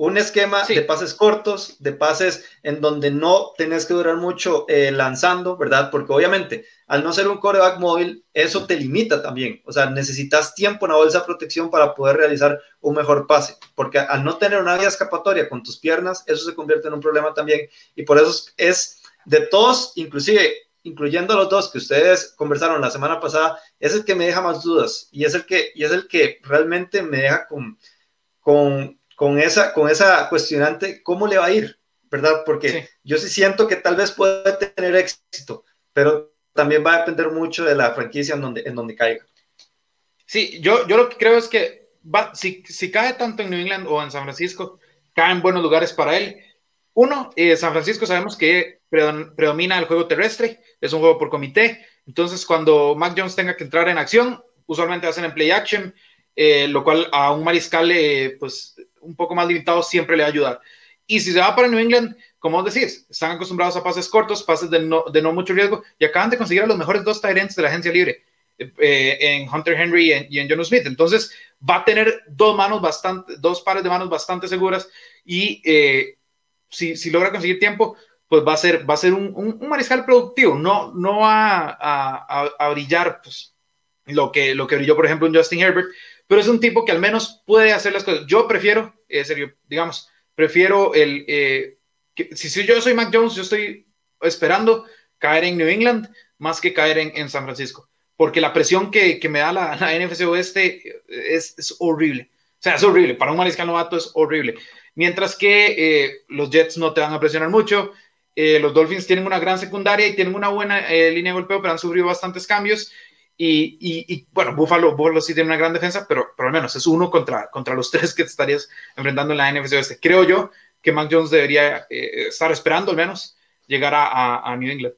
Un esquema de pases cortos, de pases en donde no tenés que durar mucho eh, lanzando, ¿verdad? Porque obviamente, al no ser un coreback móvil, eso te limita también. O sea, necesitas tiempo en la bolsa de protección para poder realizar un mejor pase. Porque al no tener una vía escapatoria con tus piernas, eso se convierte en un problema también. Y por eso es de todos, inclusive incluyendo los dos que ustedes conversaron la semana pasada, es el que me deja más dudas y es el que, y es el que realmente me deja con, con, con esa, con esa cuestionante, ¿cómo le va a ir? ¿Verdad? Porque yo sí siento que tal vez puede tener éxito, pero también va a depender mucho de la franquicia en donde, en donde caiga. Sí, yo, yo lo que creo es que va, si, si cae tanto en New England o en San Francisco, cae en buenos lugares para él. Uno, eh, San Francisco sabemos que predomina el juego terrestre, es un juego por comité. Entonces, cuando Mac Jones tenga que entrar en acción, usualmente hacen en play action, eh, lo cual a un mariscal eh, pues, un poco más limitado siempre le va a ayudar. Y si se va para New England, como decís, están acostumbrados a pases cortos, pases de no, de no mucho riesgo, y acaban de conseguir a los mejores dos tight de la agencia libre, eh, en Hunter Henry y en, John Smith. Entonces, va a tener dos manos bastante, dos pares de manos bastante seguras, y si, si logra conseguir tiempo, pues va a ser, va a ser un, un, mariscal productivo, no, no va a, a, a, brillar pues, lo, que, lo que brilló, por ejemplo, en Justin Herbert, pero es un tipo que al menos puede hacer las cosas. Yo prefiero, en serio, digamos, prefiero el, eh, si, yo soy Mac Jones, yo estoy esperando caer en New England más que caer en, San Francisco, porque la presión que, me da la, la, NFC Oeste es, es, horrible. O sea, es horrible. Para un mariscal novato es horrible. Mientras que eh, los Jets no te van a presionar mucho. Eh, los Dolphins tienen una gran secundaria y tienen una buena eh, línea de golpeo, pero han sufrido bastantes cambios. Y, y, y, bueno, Buffalo, Buffalo sí tiene una gran defensa, pero, pero al menos es uno contra, contra los tres que te estarías enfrentando en la NFC Oeste. Creo yo que Mac Jones debería estar esperando al menos llegar a, a, a New England.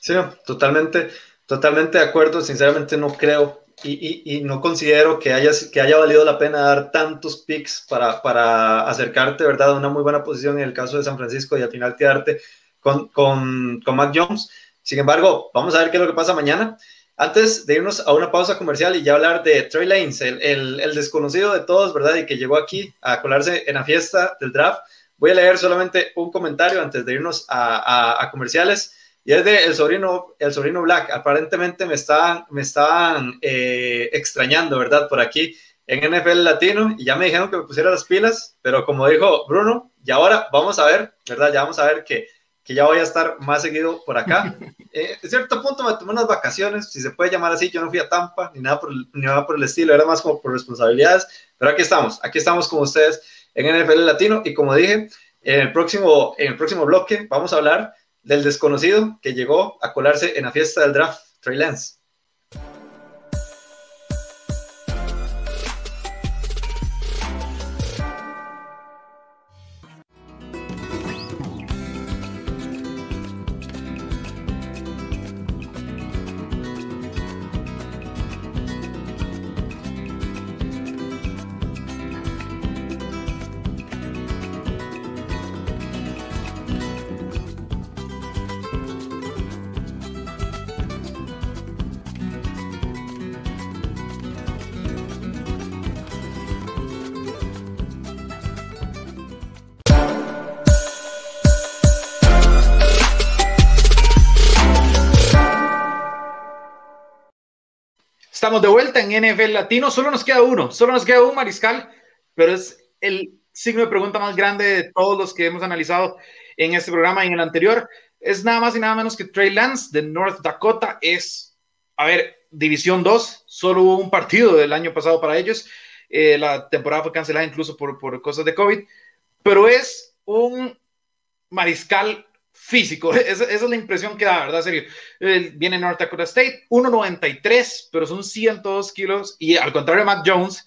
Sí, totalmente, totalmente de acuerdo. Sinceramente no creo y, y, no considero que haya, que haya valido la pena dar tantos picks para, para acercarte, ¿verdad? A una muy buena posición en el caso de San Francisco y al final quedarte con, con, con Mac Jones. Sin embargo, vamos a ver qué es lo que pasa mañana. Antes de irnos a una pausa comercial y ya hablar de Trey Lanes, el, el, el, desconocido de todos, ¿verdad? Y que llegó aquí a colarse en la fiesta del draft, voy a leer solamente un comentario antes de irnos a, a, a comerciales. Y es de el sobrino, el sobrino Black. Aparentemente me estaban, me estaban eh, extrañando, ¿verdad? Por aquí en NFL Latino y ya me dijeron que me pusiera las pilas, pero como dijo Bruno, y ahora vamos a ver, ¿verdad? Ya vamos a ver que, que ya voy a estar más seguido por acá. Eh, en cierto punto me tomé unas vacaciones, si se puede llamar así, yo no fui a Tampa ni nada por, ni nada por el estilo, era más como por responsabilidades, pero aquí estamos, aquí estamos con ustedes en NFL Latino y como dije, en el próximo, en el próximo bloque vamos a hablar del desconocido que llegó a colarse en la fiesta del draft, Trey Lance. Estamos de vuelta en NFL Latino. Solo nos queda uno, solo nos queda un mariscal, pero es el signo de pregunta más grande de todos los que hemos analizado en este programa y en el anterior. Es nada más y nada menos que Trey Lance de North Dakota. Es, a ver, División 2. Solo hubo un partido del año pasado para ellos. Eh, la temporada fue cancelada incluso por, por cosas de COVID, pero es un mariscal físico. Esa, esa, es la impresión que da, ¿verdad? Serio. Él viene North Dakota State, 1.93, pero son 102 kilos. Y al contrario de Matt Jones,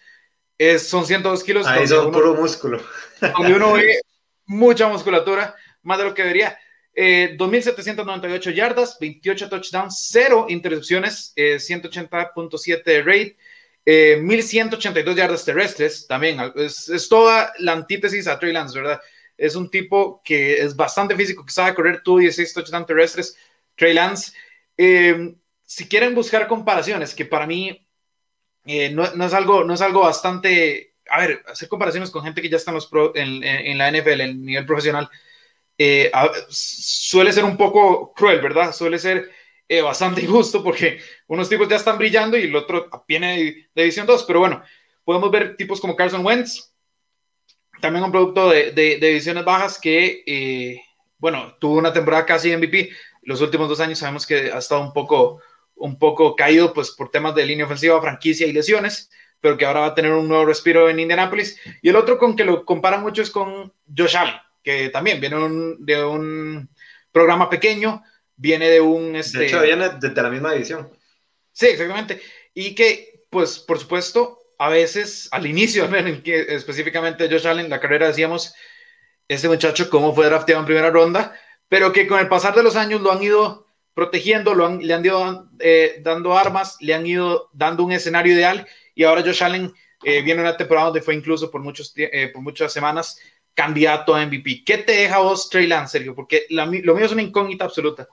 es, son 102 kilos. Ahí son puro músculo. Donde uno ve mucha musculatura, más de lo que debería. Eh, 2.798 yardas, 28 touchdowns, 0 intercepciones, eh, 180.7 de rate. Eh, 1182 yardas terrestres también. Es, es, toda la antítesis a Trey Lance, ¿verdad? Es un tipo que es bastante físico, que sabe correr tú 16 touchdowns terrestres, Trey Lance. Eh, si quieren buscar comparaciones, que para mí eh, no, es algo, no es algo bastante, a ver, hacer comparaciones con gente que ya está en, los en, la NFL, en nivel profesional, eh, suele ser un poco cruel, ¿verdad? Suele ser eh, bastante injusto porque unos tipos ya están brillando y el otro viene de División 2, pero bueno, podemos ver tipos como Carson Wentz, también un producto de, de, de divisiones bajas que, eh, bueno, tuvo una temporada casi MVP. Los últimos dos años sabemos que ha estado un poco, un poco caído pues, por temas de línea ofensiva, franquicia y lesiones, pero que ahora va a tener un nuevo respiro en Indianapolis. Y el otro con que lo comparan mucho es con Josh Allen, que también viene un, de un programa pequeño, viene de un... Este... De hecho, viene de, de la misma división. Sí, exactamente. Y que, pues, por supuesto, a veces, al inicio, en que específicamente Josh Allen, la carrera decíamos, este muchacho cómo fue drafteado en primera ronda, pero que con el pasar de los años lo han ido protegiendo, lo han, le han ido eh, dando armas, le han ido dando un escenario ideal y ahora Josh Allen eh, viene una temporada donde fue incluso por, muchos, eh, por muchas semanas candidato a MVP. ¿Qué te deja vos, Trey Lance, Sergio? Porque la, lo mío es una incógnita absoluta.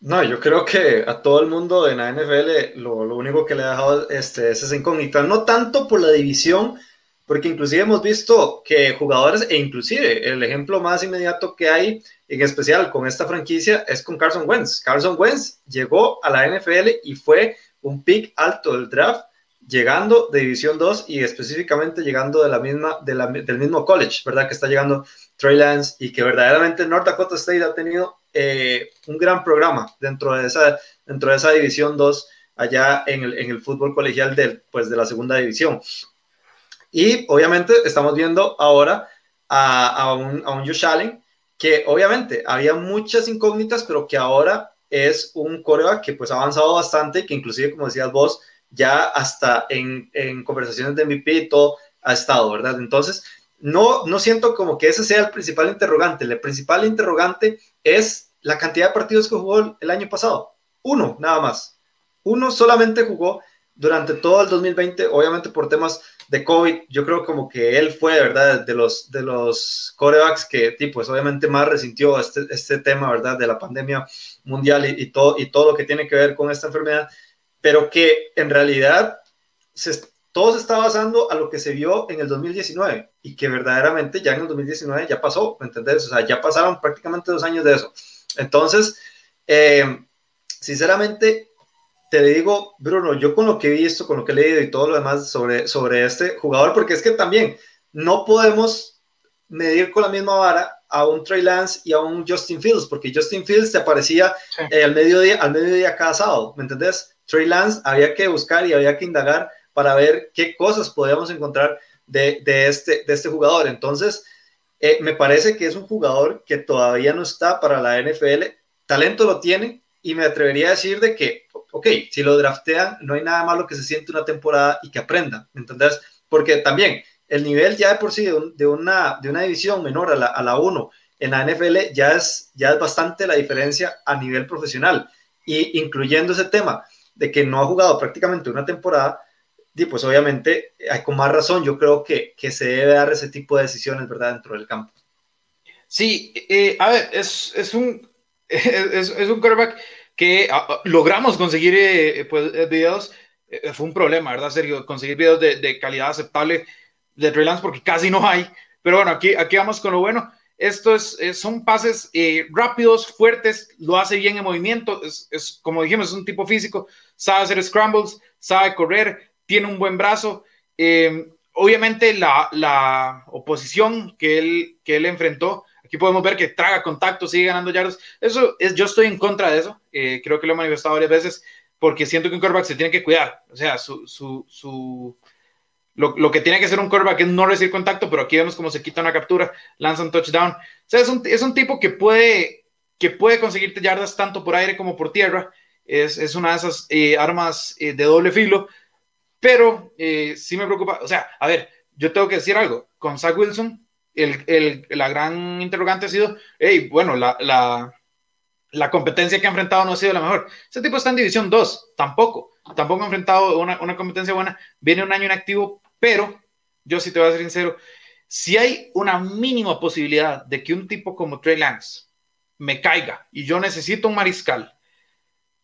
No, yo creo que a todo el mundo en la NFL lo, único que le ha dejado este, es esa incógnita, no tanto por la división, porque inclusive hemos visto que jugadores, e inclusive el ejemplo más inmediato que hay, en especial con esta franquicia, es con Carson Wentz. Carson Wentz llegó a la NFL y fue un pick alto del draft llegando de División 2 y específicamente llegando de la misma, del mismo college, ¿verdad? Que está llegando Trey Lance y que verdaderamente North Dakota State ha tenido eh, un gran programa dentro de esa, dentro de esa División 2 allá en el, en el fútbol colegial del, pues, de la segunda división. Y obviamente estamos viendo ahora a, un, a un Josh Allen que obviamente había muchas incógnitas, pero que ahora es un coreback que pues ha avanzado bastante, que inclusive, como decías vos, ya hasta en, en conversaciones de MVP y todo ha estado, ¿verdad? Entonces, no, no siento como que ese sea el principal interrogante. El principal interrogante es la cantidad de partidos que jugó el año pasado. Uno, nada más. Uno solamente jugó durante todo el 2020, obviamente por temas de COVID, yo creo como que él fue, ¿verdad? De los, de los corebacks que, pues obviamente más resintió este, este tema, ¿verdad? De la pandemia mundial y, y, todo, y todo lo que tiene que ver con esta enfermedad, pero que en realidad se, todo se está basando a lo que se vio en el 2019 y que verdaderamente ya en el 2019 ya pasó, ¿me entendés? O sea, ya pasaron prácticamente dos años de eso. Entonces, eh, sinceramente, te digo, Bruno, yo con lo que he visto, con lo que he leído y todo lo demás sobre, sobre este jugador, porque es que también no podemos medir con la misma vara a un Trey Lance y a un Justin Fields, porque Justin Fields te aparecía eh, al mediodía, al mediodía cada sábado, ¿me entendés? Trey Lance había que buscar y había que indagar para ver qué cosas podíamos encontrar de, este, este jugador. Entonces, eh, me parece que es un jugador que todavía no está para la NFL, talento lo tiene y me atrevería a decir de que ok, si lo draftean, no hay nada malo que se siente una temporada y que aprenda, ¿entendés? Porque también el nivel ya de por sí de, una, división menor a la, a la 1 en la NFL ya es, ya es bastante la diferencia a nivel profesional. Y incluyendo ese tema de que no ha jugado prácticamente una temporada, y pues obviamente hay con más razón, yo creo que, que se debe dar ese tipo de decisiones, ¿verdad?, dentro del campo. Sí, eh, a ver, es, es un, es, es un quarterback que ah, ah, logramos conseguir eh, pues, eh, videos, eh, fue un problema, ¿verdad, Sergio? Conseguir videos de, de calidad aceptable de Trey porque casi no hay. Pero bueno, aquí, aquí vamos con lo bueno. Esto es, son pases rápidos, fuertes, lo hace bien en movimiento, es, es, como dijimos, es un tipo físico, sabe hacer scrambles, sabe correr, tiene un buen brazo. obviamente la, la, oposición que él, que él enfrentó Aquí podemos ver que traga contacto, sigue ganando yardas. Eso es, yo estoy en contra de eso. Eh, creo que lo he manifestado varias veces porque siento que un quarterback se tiene que cuidar. O sea, su, su, su lo, lo, que tiene que hacer un quarterback es no recibir contacto, pero aquí vemos cómo se quita una captura, lanza un touchdown. O sea, es un, es un tipo que puede, que puede conseguirte yardas tanto por aire como por tierra. Es, es una de esas eh, armas eh, de doble filo, pero eh, sí me preocupa. O sea, a ver, yo tengo que decir algo. Con Zach Wilson el, el, la gran interrogante ha sido, hey, bueno, la, la, la, competencia que ha enfrentado no ha sido la mejor. Ese tipo está en División 2, tampoco, tampoco ha enfrentado una, una competencia buena, viene un año inactivo, pero yo sí te voy a ser sincero, si hay una mínima posibilidad de que un tipo como Trey Lance me caiga y yo necesito un mariscal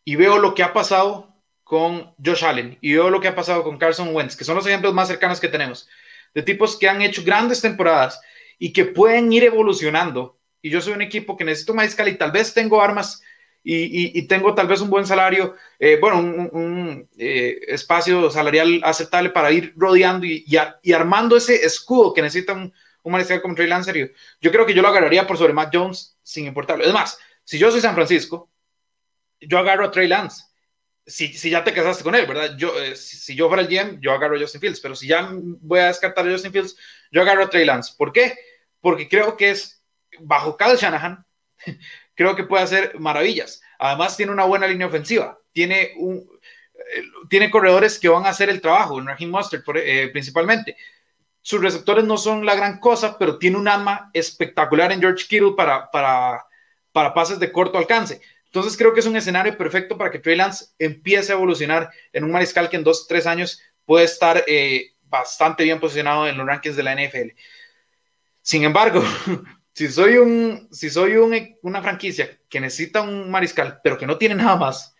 y veo lo que ha pasado con Josh Allen y veo lo que ha pasado con Carson Wentz, que son los ejemplos más cercanos que tenemos, de tipos que han hecho grandes temporadas y que pueden ir evolucionando. Y yo soy un equipo que necesito mariscal y tal vez tengo armas y, y, tengo tal vez un buen salario, eh, bueno, un, eh, espacio salarial aceptable para ir rodeando y, y, armando ese escudo que necesita un, un mariscal como Trey Lance. Yo creo que yo lo agarraría por sobre Matt Jones sin importarlo. Es más, si yo soy San Francisco, yo agarro a Trey Lance. Si, si, ya te casaste con él, ¿verdad? Yo, eh, si, yo fuera el GM, yo agarro a Justin Fields, pero si ya voy a descartar a Justin Fields, yo agarro a Trey Lance. ¿Por qué? porque creo que es, bajo Kyle Shanahan, creo que puede hacer maravillas. Además, tiene una buena línea ofensiva, tiene, un, eh, tiene corredores que van a hacer el trabajo, Raheem Mustard eh, principalmente. Sus receptores no son la gran cosa, pero tiene un arma espectacular en George Kittle para, para, para pases de corto alcance. Entonces creo que es un escenario perfecto para que Trey Lance empiece a evolucionar en un mariscal que en dos, tres años puede estar eh, bastante bien posicionado en los rankings de la NFL. Sin embargo, si soy, un, si soy un, una franquicia que necesita un mariscal, pero que no tiene nada más,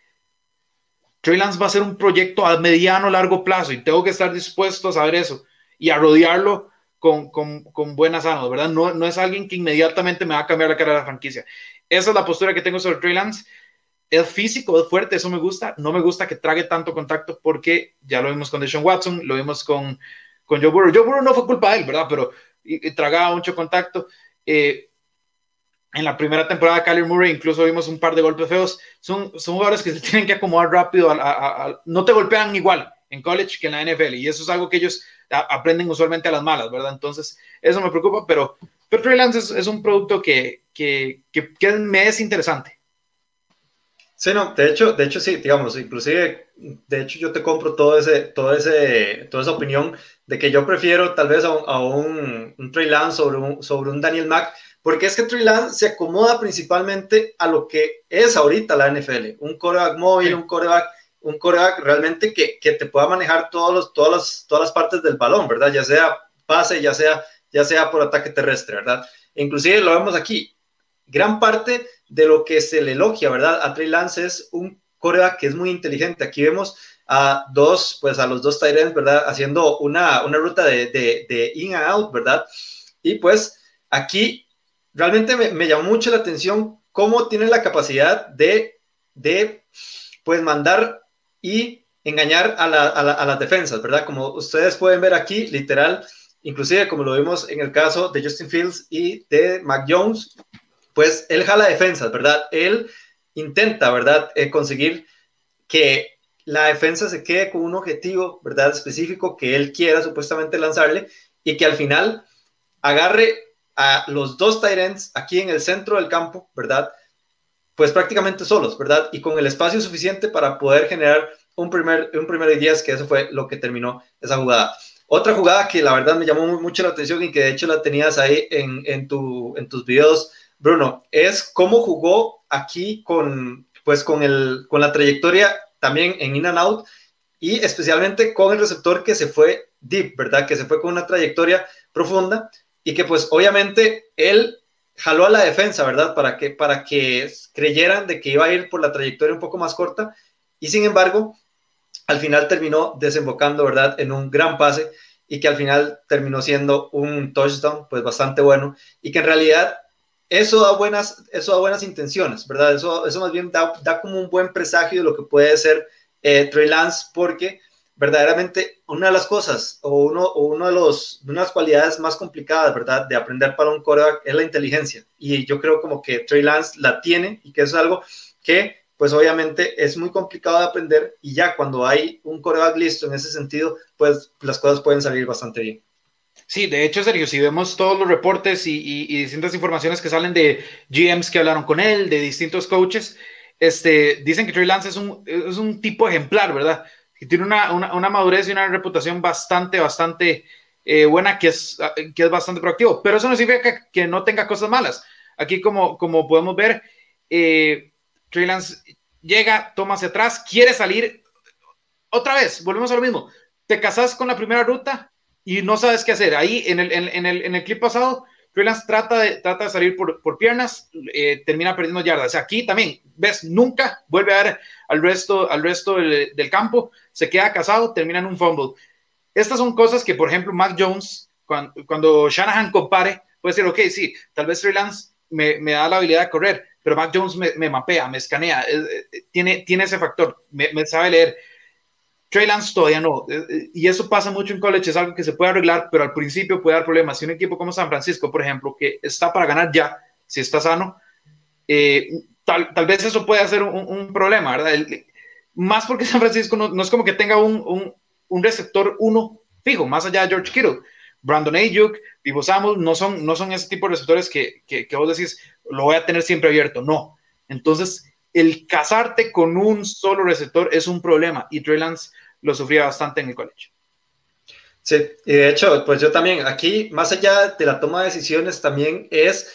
Trey Lance va a ser un proyecto a mediano, largo plazo y tengo que estar dispuesto a saber eso y a rodearlo con, con, con buenas armas, ¿verdad? No, no es alguien que inmediatamente me va a cambiar la cara de la franquicia. Esa es la postura que tengo sobre Trey Lance. es físico, es fuerte, eso me gusta. No me gusta que trague tanto contacto porque ya lo vimos con Deshaun Watson, lo vimos con, con Joe Burrow. Joe Burrow no fue culpa de él, ¿verdad? Pero y, tragaba mucho contacto. Eh, en la primera temporada, Kyler Murray incluso vimos un par de golpes feos. Son, son jugadores que se tienen que acomodar rápido. no te golpean igual en college que en la NFL. Y eso es algo que ellos aprenden usualmente a las malas, ¿verdad? Entonces, eso me preocupa, pero, pero Trey Lance es, un producto que, que, que, que me es interesante. Sí, no, de hecho, de hecho sí, digamos, inclusive, de hecho yo te compro todo ese, todo ese, toda esa opinión de que yo prefiero tal vez a un, un, Trey Lance sobre un, sobre un Daniel Mack, porque es que Trey Lance se acomoda principalmente a lo que es ahorita la NFL, un coreback móvil, un coreback, un coreback realmente que, que, te pueda manejar todos los, todas, las, todas las partes del balón, ¿verdad? Ya sea pase, ya sea, ya sea por ataque terrestre, ¿verdad? inclusive lo vemos aquí, gran parte de lo que se le elogia, ¿verdad? A Trey Lance es un coreback que es muy inteligente. Aquí vemos a dos, pues a los dos Tyrants, ¿verdad? Haciendo una, una ruta de, in and out, ¿verdad? Y pues aquí realmente me, llamó mucho la atención cómo tiene la capacidad de, de pues mandar y engañar a, a, las defensas, ¿verdad? Como ustedes pueden ver aquí, literal, inclusive como lo vimos en el caso de Justin Fields y de Mac Jones, pues él jala defensas, ¿verdad? Él intenta, ¿verdad? Eh, conseguir que la defensa se quede con un objetivo, ¿verdad? Específico que él quiera supuestamente lanzarle y que al final agarre a los dos Tyrants aquí en el centro del campo, ¿verdad? Pues prácticamente solos, ¿verdad? Y con el espacio suficiente para poder generar un primer, un diez, que eso fue lo que terminó esa jugada. Otra jugada que la verdad me llamó mucho la atención y que de hecho la tenías ahí en, en, tu, en tus videos Bruno, es cómo jugó aquí con, pues con, el, con la trayectoria también en in and out y especialmente con el receptor que se fue deep, ¿verdad? Que se fue con una trayectoria profunda y que pues obviamente él jaló a la defensa, ¿verdad? Para que, para que creyeran de que iba a ir por la trayectoria un poco más corta y sin embargo al final terminó desembocando, ¿verdad? En un gran pase y que al final terminó siendo un touchdown pues bastante bueno y que en realidad eso da buenas, eso da buenas intenciones, ¿verdad? Eso, eso más bien da, da como un buen presagio de lo que puede ser eh, Trey Lance, porque verdaderamente una de las cosas o uno, o uno de, los, de unas cualidades más complicadas, ¿verdad? De aprender para un coreback es la inteligencia. Y yo creo como que Trey Lance la tiene y que eso es algo que pues obviamente es muy complicado de aprender y ya cuando hay un coreback listo en ese sentido, pues las cosas pueden salir bastante bien. Sí, de hecho, Sergio, si vemos todos los reportes y, distintas informaciones que salen de GMs que hablaron con él, de distintos coaches, este, dicen que Trey Lance es un, es un tipo ejemplar, ¿verdad? Que tiene una, una, madurez y una reputación bastante, bastante eh, buena, que es, que es bastante proactivo. Pero eso no significa que, no tenga cosas malas. Aquí, como, como podemos ver, eh, Trey Lance llega, toma hacia atrás, quiere salir. Otra vez, volvemos a lo mismo. Te casas con la primera ruta, y no sabes qué hacer. Ahí en el, en, el, en el clip pasado, Freelance trata de, trata de salir por, por piernas, eh, termina perdiendo yardas. aquí también, ves, nunca vuelve a ver al resto, al resto del, campo, se queda casado, termina en un fumble. Estas son cosas que, por ejemplo, Mac Jones, cuando, Shanahan compare, puede decir, ok, sí, tal vez Freelance me, me, da la habilidad de correr, pero Mac Jones me, me mapea, me escanea, tiene, tiene ese factor, me sabe leer Trey todavía no. Eh, eh, y eso pasa mucho en college, es algo que se puede arreglar, pero al principio puede dar problemas. Si un equipo como San Francisco, por ejemplo, que está para ganar ya, si está sano, eh, tal, tal, vez eso puede ser un, problema, ¿verdad? más porque San Francisco no, es como que tenga un, un, receptor uno fijo, más allá de George Kittle. Brandon Ayuk, Vivo Samuel, no son, no son ese tipo de receptores que, que, que vos decís, lo voy a tener siempre abierto. No. Entonces, el casarte con un solo receptor es un problema y Trey Lance lo sufría bastante en el college. Sí, y de hecho, pues yo también, aquí, más allá de la toma de decisiones, también es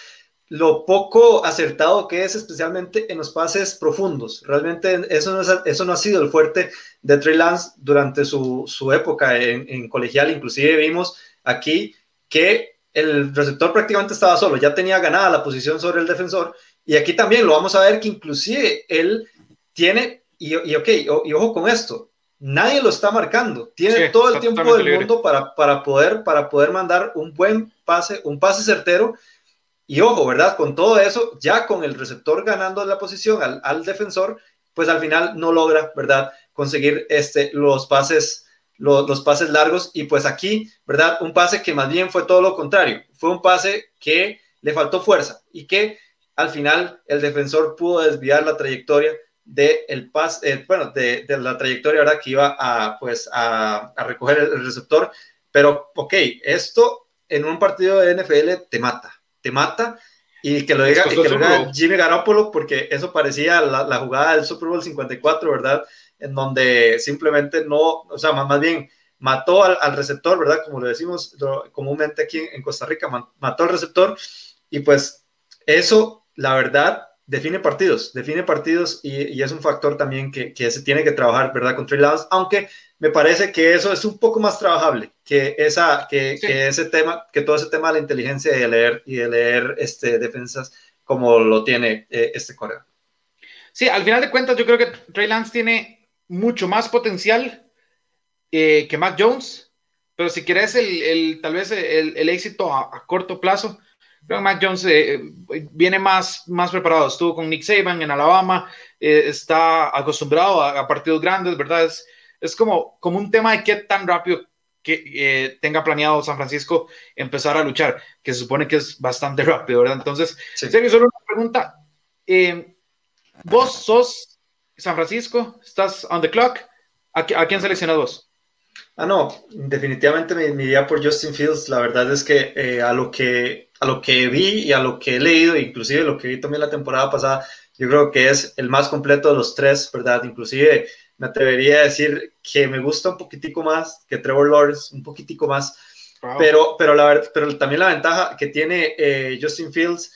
lo poco acertado que es, especialmente en los pases profundos. Realmente eso no, eso no ha sido el fuerte de Trey Lance durante su, su época en, en, colegial. Inclusive vimos aquí que el receptor prácticamente estaba solo, ya tenía ganada la posición sobre el defensor y aquí también lo vamos a ver que inclusive él tiene, y, y ok, y, ojo con esto, nadie lo está marcando, tiene todo el tiempo del mundo para, para, poder, para poder mandar un buen pase, un pase certero, Y ojo, ¿verdad? Con todo eso, ya con el receptor ganando la posición al, al defensor, pues al final no logra, ¿verdad? Conseguir este, los pases los, pases largos y pues aquí, ¿verdad? Un pase que más bien fue todo lo contrario, fue un pase que le faltó fuerza y que al final el defensor pudo desviar la trayectoria de el pase, eh, bueno, de, la trayectoria ahora que iba a, pues, a, recoger el, receptor, pero ok, esto en un partido de NFL te mata, te mata y que lo diga, que lo diga Jimmy Garoppolo porque eso parecía la, la jugada del Super Bowl 54, ¿verdad? en donde simplemente no, o sea, más, bien mató al, receptor, ¿verdad? Como lo decimos comúnmente aquí en, Costa Rica, mató al receptor y pues eso, la verdad, define partidos, define partidos y, es un factor también que, se tiene que trabajar, ¿verdad? Con Trey Lance, aunque me parece que eso es un poco más trabajable que, esa, que, ese tema, que todo ese tema de la inteligencia y de leer, y de leer este, defensas como lo tiene eh, este corredor. Sí, al final de cuentas yo creo que Trey Lance tiene mucho más potencial eh, que Mac Jones, pero si quieres el, tal vez el, éxito a, corto plazo, creo que Mac Jones eh, viene más, más preparado. Estuvo con Nick Saban en Alabama, eh, está acostumbrado a, partidos grandes, ¿verdad? Es, es como, como un tema de qué tan rápido que tenga planeado San Francisco empezar a luchar, que se supone que es bastante rápido, ¿verdad? Entonces, serio, solo una pregunta. vos sos San Francisco, estás on the clock. ¿A, quién seleccionas vos? Ah, no, definitivamente me, iría por Justin Fields. La verdad es que, eh, a lo que a lo que vi y a lo que he leído, inclusive lo que vi también la temporada pasada, yo creo que es el más completo de los tres, ¿verdad? Inclusive me atrevería a decir que me gusta un poquitico más que Trevor Lawrence, un poquitico más, pero, pero, la, pero también la ventaja que tiene eh, Justin Fields,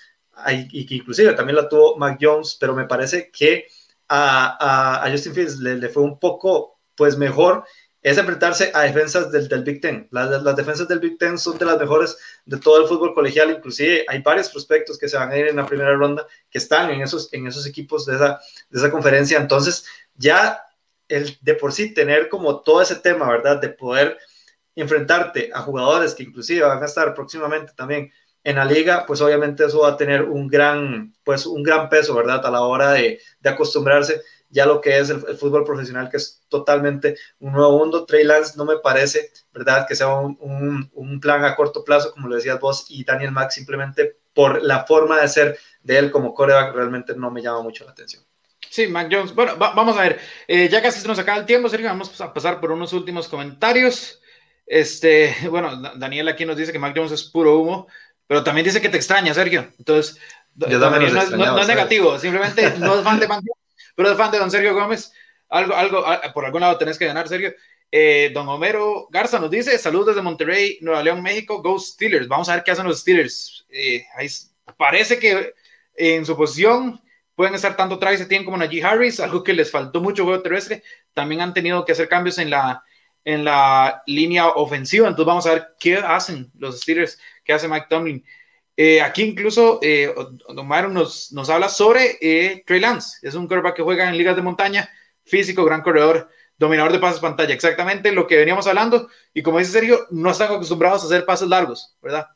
y que inclusive también la tuvo Mac Jones, pero me parece que a, Justin Fields le, fue un poco pues mejor es enfrentarse a defensas del, Big Ten. Las, las, defensas del Big Ten son de las mejores de todo el fútbol colegial, inclusive hay varios prospectos que se van a ir en la primera ronda que están en esos, en esos equipos de esa, de esa conferencia. Entonces, ya el de por sí tener como todo ese tema, ¿verdad? De poder enfrentarte a jugadores que inclusive van a estar próximamente también en la liga, pues obviamente eso va a tener un gran, pues un gran peso, ¿verdad? A la hora de, de acostumbrarse ya lo que es el, fútbol profesional, que es totalmente un nuevo mundo. Trey Lance no me parece, ¿verdad? Que sea un, un, plan a corto plazo, como lo decías vos, y Daniel Max simplemente por la forma de ser de él como coreback realmente no me llama mucho la atención. Sí, Mac Jones. Bueno, vamos a ver. Eh, ya casi se nos acaba el tiempo, Sergio. Vamos a pasar por unos últimos comentarios. Este, bueno, Daniel aquí nos dice que Mac Jones es puro humo. Pero también dice que te extraña, Sergio. Entonces, no, es, negativo, simplemente no es fan de pero es fan de don Sergio Gómez. Algo, algo, por algún lado tenés que ganar, Sergio. Eh, don Homero Garza nos dice: Saludos desde Monterrey, Nueva León, México. Go Steelers. Vamos a ver qué hacen los Steelers. Eh, parece que en su posición pueden estar tanto Travis Etienne como Najee Harris, algo que les faltó mucho juego terrestre. También han tenido que hacer cambios en la, en la línea ofensiva. Entonces, vamos a ver qué hacen los Steelers que hace Mike Tomlin. Eh, aquí incluso eh, Myron nos, nos habla sobre eh, Trey Lance. Es un quarterback que juega en ligas de montaña, físico, gran corredor, dominador de pases pantalla. Exactamente lo que veníamos hablando. Y como dice Sergio, no están acostumbrados a hacer pases largos, ¿verdad?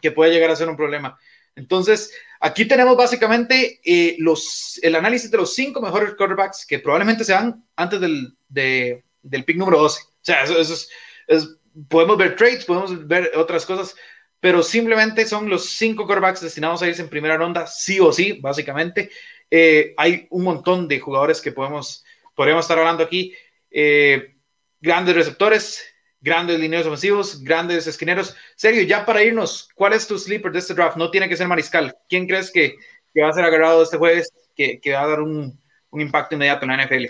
Que puede llegar a ser un problema. Entonces, aquí tenemos básicamente eh, los, el análisis de los cinco mejores quarterbacks que probablemente sean antes del, del pick número 12. O sea, eso, es, es podemos ver trades, podemos ver otras cosas, pero simplemente son los cinco quarterbacks destinados a irse en primera ronda, sí o sí, básicamente. Eh, hay un montón de jugadores que podemos, podríamos estar hablando aquí. Eh, grandes receptores, grandes lineos ofensivos, grandes esquineros. Serio, ya para irnos, ¿cuál es tu sleeper de este draft? No tiene que ser mariscal. ¿Quién crees que, va a ser agarrado este jueves, que, va a dar un, impacto inmediato en la NFL?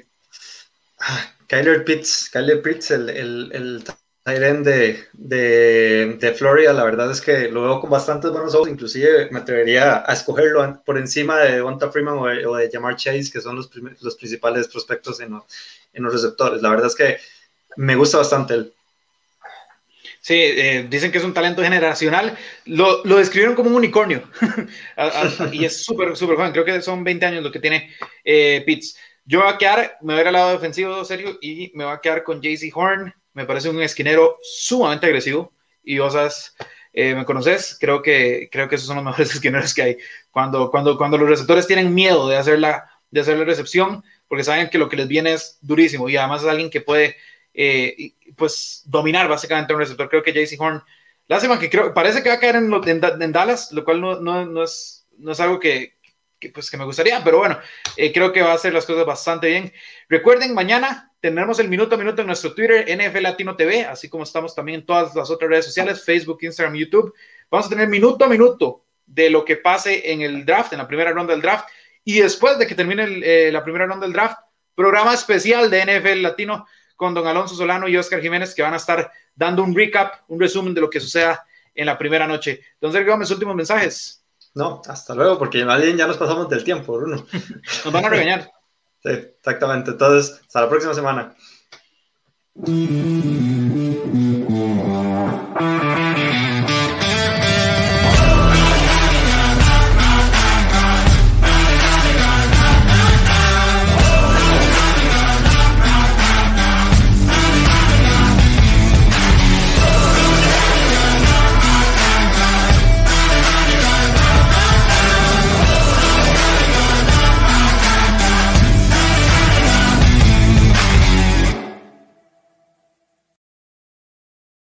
Ah, Kyler Pitts, Kyler Pitts, el, el de, de, Florida, la verdad es que lo veo con bastantes buenos ojos, inclusive me atrevería a escogerlo por encima de Donta Freeman o de, Jamar Chase, que son los, principales prospectos en los, receptores. La verdad es que me gusta bastante él. Sí, eh, dicen que es un talento generacional. Lo, lo describieron como un unicornio. y es súper, súper joven. Creo que son 20 años lo que tiene eh, Pitts. Yo voy a quedar, me voy a ir al lado defensivo, serio, y me voy a quedar con JC Horn, me parece un esquinero sumamente agresivo y vos eh, me conoces, creo que, creo que esos son los mejores esquineros que hay. Cuando, cuando, cuando los receptores tienen miedo de hacer, la, de hacer la recepción, porque saben que lo que les viene es durísimo y además es alguien que puede eh, pues dominar básicamente un receptor. Creo que JC Horn, lástima que creo, parece que va a caer en, en, Dallas, lo cual no, no, no, es, no es algo que, que, pues, que me gustaría, pero bueno, eh, creo que va a hacer las cosas bastante bien. Recuerden, mañana tendremos el minuto a minuto en nuestro Twitter, NFL Latino TV, así como estamos también en todas las otras redes sociales, Facebook, Instagram, YouTube. Vamos a tener minuto a minuto de lo que pase en el draft, en la primera ronda del draft, y después de que termine eh, la primera ronda del draft, programa especial de NFL Latino con don Alonso Solano y Oscar Jiménez, que van a estar dando un recap, un resumen de lo que suceda en la primera noche. Don Sergio Gómez, últimos mensajes. No, hasta luego, porque más bien ya nos pasamos del tiempo, Bruno. Nos van a regañar. sí, exactamente. Entonces, hasta la próxima semana.